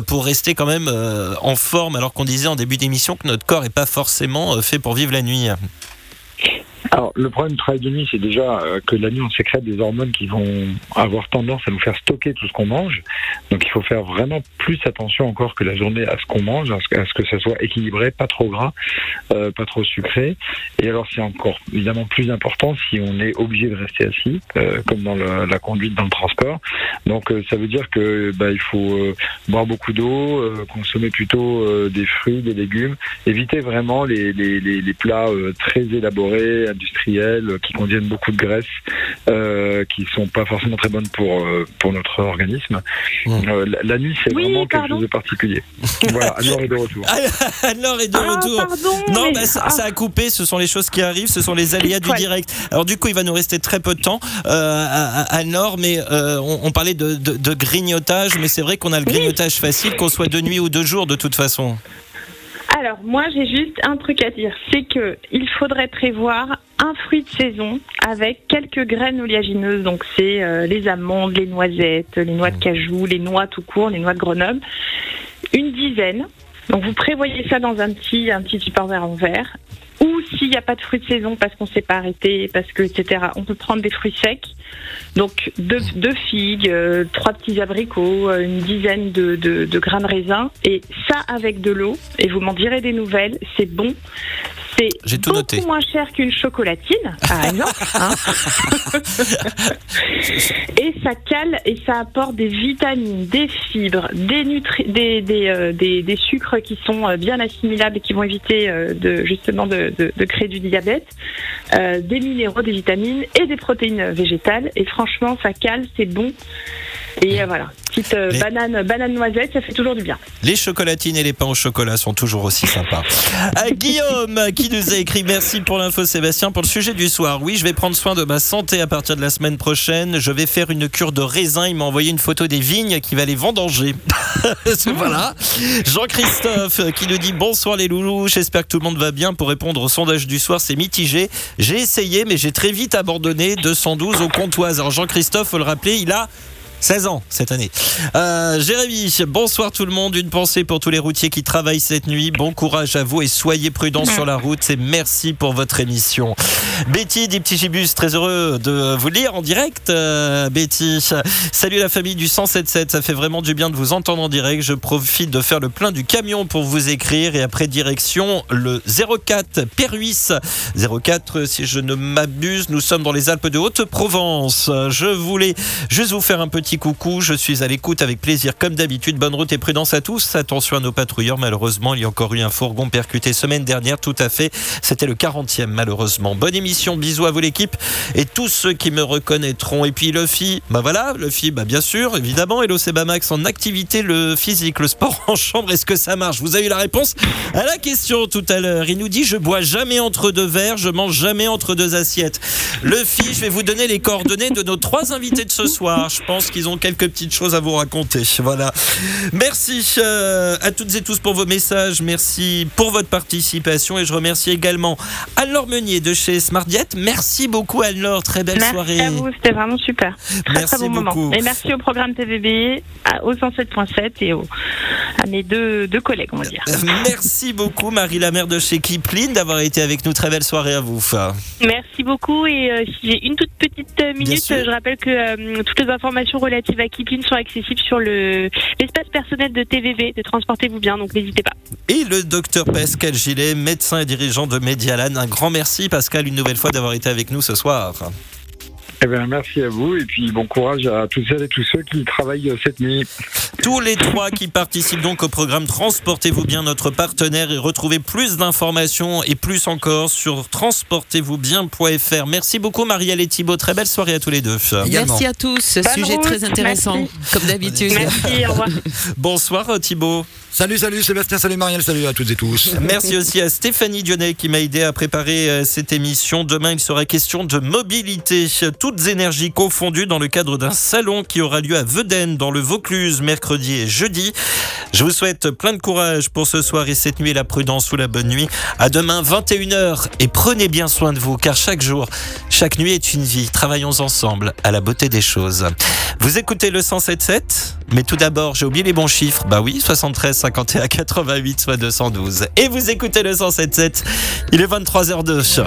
pour rester quand même en forme, alors qu'on disait en début d'émission que notre corps est pas forcément fait pour vivre la nuit nuit alors, le problème du travail de nuit, c'est déjà euh, que la nuit, on sécrète des hormones qui vont avoir tendance à nous faire stocker tout ce qu'on mange. Donc, il faut faire vraiment plus attention encore que la journée à ce qu'on mange, à ce, que ça soit équilibré, pas trop gras, euh, pas trop sucré. Et alors, c'est encore évidemment plus important si on est obligé de rester assis, euh, comme dans la conduite dans le transport. Donc, ça veut dire que bah, il faut boire beaucoup d'eau, consommer plutôt des fruits, des légumes, éviter vraiment les, plats très élaborés industriels qui contiennent beaucoup de graisses, euh, qui sont pas forcément très bonnes pour euh, pour notre organisme. Mmh. Euh, la, nuit, c'est vraiment quelque chose de particulier. voilà, Anne-Laure est de retour. Anne-Laure est de ah, retour. non, bah, ça, ça, a coupé. Ce sont les choses qui arrivent. Ce sont les aléas du direct. Alors du coup, il va nous rester très peu de temps, euh, Anne-Laure, mais on, on, parlait de, de, de grignotage, mais c'est vrai qu'on a le grignotage facile, qu'on soit de nuit ou de jour, de toute façon. Alors, moi, j'ai juste un truc à dire. C'est que il faudrait prévoir un fruit de saison avec quelques graines oléagineuses. Donc, c'est euh, les amandes, les noisettes, les noix de cajou, les noix tout court, les noix de Grenoble. Une dizaine. Donc, vous prévoyez ça dans un petit, un petit en verre. Ou s'il n'y a pas de fruits de saison parce qu'on ne s'est pas arrêté, parce que etc. On peut prendre des fruits secs. Donc deux, figues, euh, trois petits abricots, euh, une dizaine de grains de raisin et ça avec de l'eau. Et vous m'en direz des nouvelles. C'est bon. C'est beaucoup noté. moins cher qu'une chocolatine, par exemple. Hein. et ça cale et ça apporte des vitamines, des fibres, des, nutri des, des, euh, des, des, sucres qui sont euh, bien assimilables et qui vont éviter euh, de, justement de, de, de, créer du diabète, des minéraux, des vitamines et des protéines végétales. Et franchement, ça cale, c'est bon. Et euh, voilà, petite euh, banane, banane noisette, ça fait toujours du bien. Les chocolatines et les pains au chocolat sont toujours aussi sympas. Euh, Guillaume qui nous a écrit merci pour l'info Sébastien pour le sujet du soir. Oui, je vais prendre soin de ma santé à partir de la semaine prochaine. Je vais faire une cure de raisin. Il m'a envoyé une photo des vignes qui va les vendanger. voilà. Jean-Christophe qui nous dit bonsoir les loulous. J'espère que tout le monde va bien. Pour répondre au sondage du soir, c'est mitigé. J'ai essayé, mais j'ai très vite abandonné. 212 au comptoise. Alors Jean-Christophe, faut le rappeler, il a 16 ans cette année. Euh, Jérémy, bonsoir tout le monde. Une pensée pour tous les routiers qui travaillent cette nuit. Bon courage à vous et soyez prudents sur la route. Et merci pour votre émission. Betty dit Petit Gibus, très heureux de vous lire en direct. Euh, Betty, salut la famille du 177. Ça fait vraiment du bien de vous entendre en direct. Je profite de faire le plein du camion pour vous écrire et après direction le 04 Perruis. 04, si je ne m'abuse, nous sommes dans les Alpes de Haute-Provence. Je voulais juste vous faire un petit coucou. Je suis à l'écoute avec plaisir, comme d'habitude. Bonne route et prudence à tous. Attention à nos patrouilleurs. Malheureusement, il y a encore eu un fourgon percuté semaine dernière. Tout à fait. C'était le 40e, malheureusement. Bonne émission. Bisous à vous, l'équipe. Et tous ceux qui me reconnaîtront. Et puis, Luffy. Bah voilà, Luffy, bah bien sûr, évidemment. Hello, c'est Bamax en activité, le physique, le sport en chambre. Est-ce que ça marche? Vous avez eu la réponse à la question tout à l'heure. Il nous dit Je bois jamais entre deux verres, je mange jamais entre deux assiettes. Luffy, je vais vous donner les coordonnées de nos trois invités de ce soir. Je pense qu'ils ont quelques petites choses à vous raconter. Voilà. Merci euh, à toutes et tous pour vos messages. Merci pour votre participation et je remercie également Anne-Laure Meunier de chez Smartjet. Merci beaucoup Anne-Laure. Très belle merci soirée. à vous, c'était vraiment super. Très, Merci très bon beaucoup. moment. Et merci au programme TVB, au 107.7 et au- à mes deux, deux collègues, on va dire. Euh, Merci beaucoup Marie la mère de chez Kipling d'avoir été avec nous. Très belle soirée à vous. Merci beaucoup et euh, si j'ai une toute petite euh, minute, euh, je rappelle que euh, toutes les informations relatives à Kipling sont accessibles sur le l'espace personnel de TVV, de Transportez-vous bien, donc n'hésitez pas. Et le docteur Pascal Gillet, médecin et dirigeant de Medialan. Un grand merci Pascal une nouvelle fois d'avoir été avec nous ce soir. Eh bien, merci à vous et puis bon courage à toutes celles et tous ceux qui travaillent euh, cette nuit. Tous les trois qui participent donc au programme Transportez-vous bien, notre partenaire, et retrouvez plus d'informations et plus encore sur transportez-vous-bien.fr. Merci beaucoup Marielle et Thibault. Très belle soirée à tous les deux. Également. Merci à tous. Bonne Sujet route, très intéressant, merci. comme d'habitude. Merci, au revoir. Bonsoir euh, Thibault. Salut, salut Sébastien, salut Marielle, salut à toutes et tous. Merci aussi à Stéphanie Dionnet qui m'a aidé à préparer euh, cette émission. Demain, il sera question de mobilité, toutes énergies confondues dans le cadre d'un salon qui aura lieu à Vedène dans le Vaucluse mercredi et jeudi. Je vous souhaite plein de courage pour ce soir et cette nuit, la prudence ou la bonne nuit. À demain 21h et prenez bien soin de vous car chaque jour, chaque nuit est une vie. Travaillons ensemble à la beauté des choses. Vous écoutez le 107.7 mais tout d'abord, j'ai oublié les bons chiffres. Bah oui, 73 51 88 soit 212. Et vous écoutez le 107.7. Il est 23h02.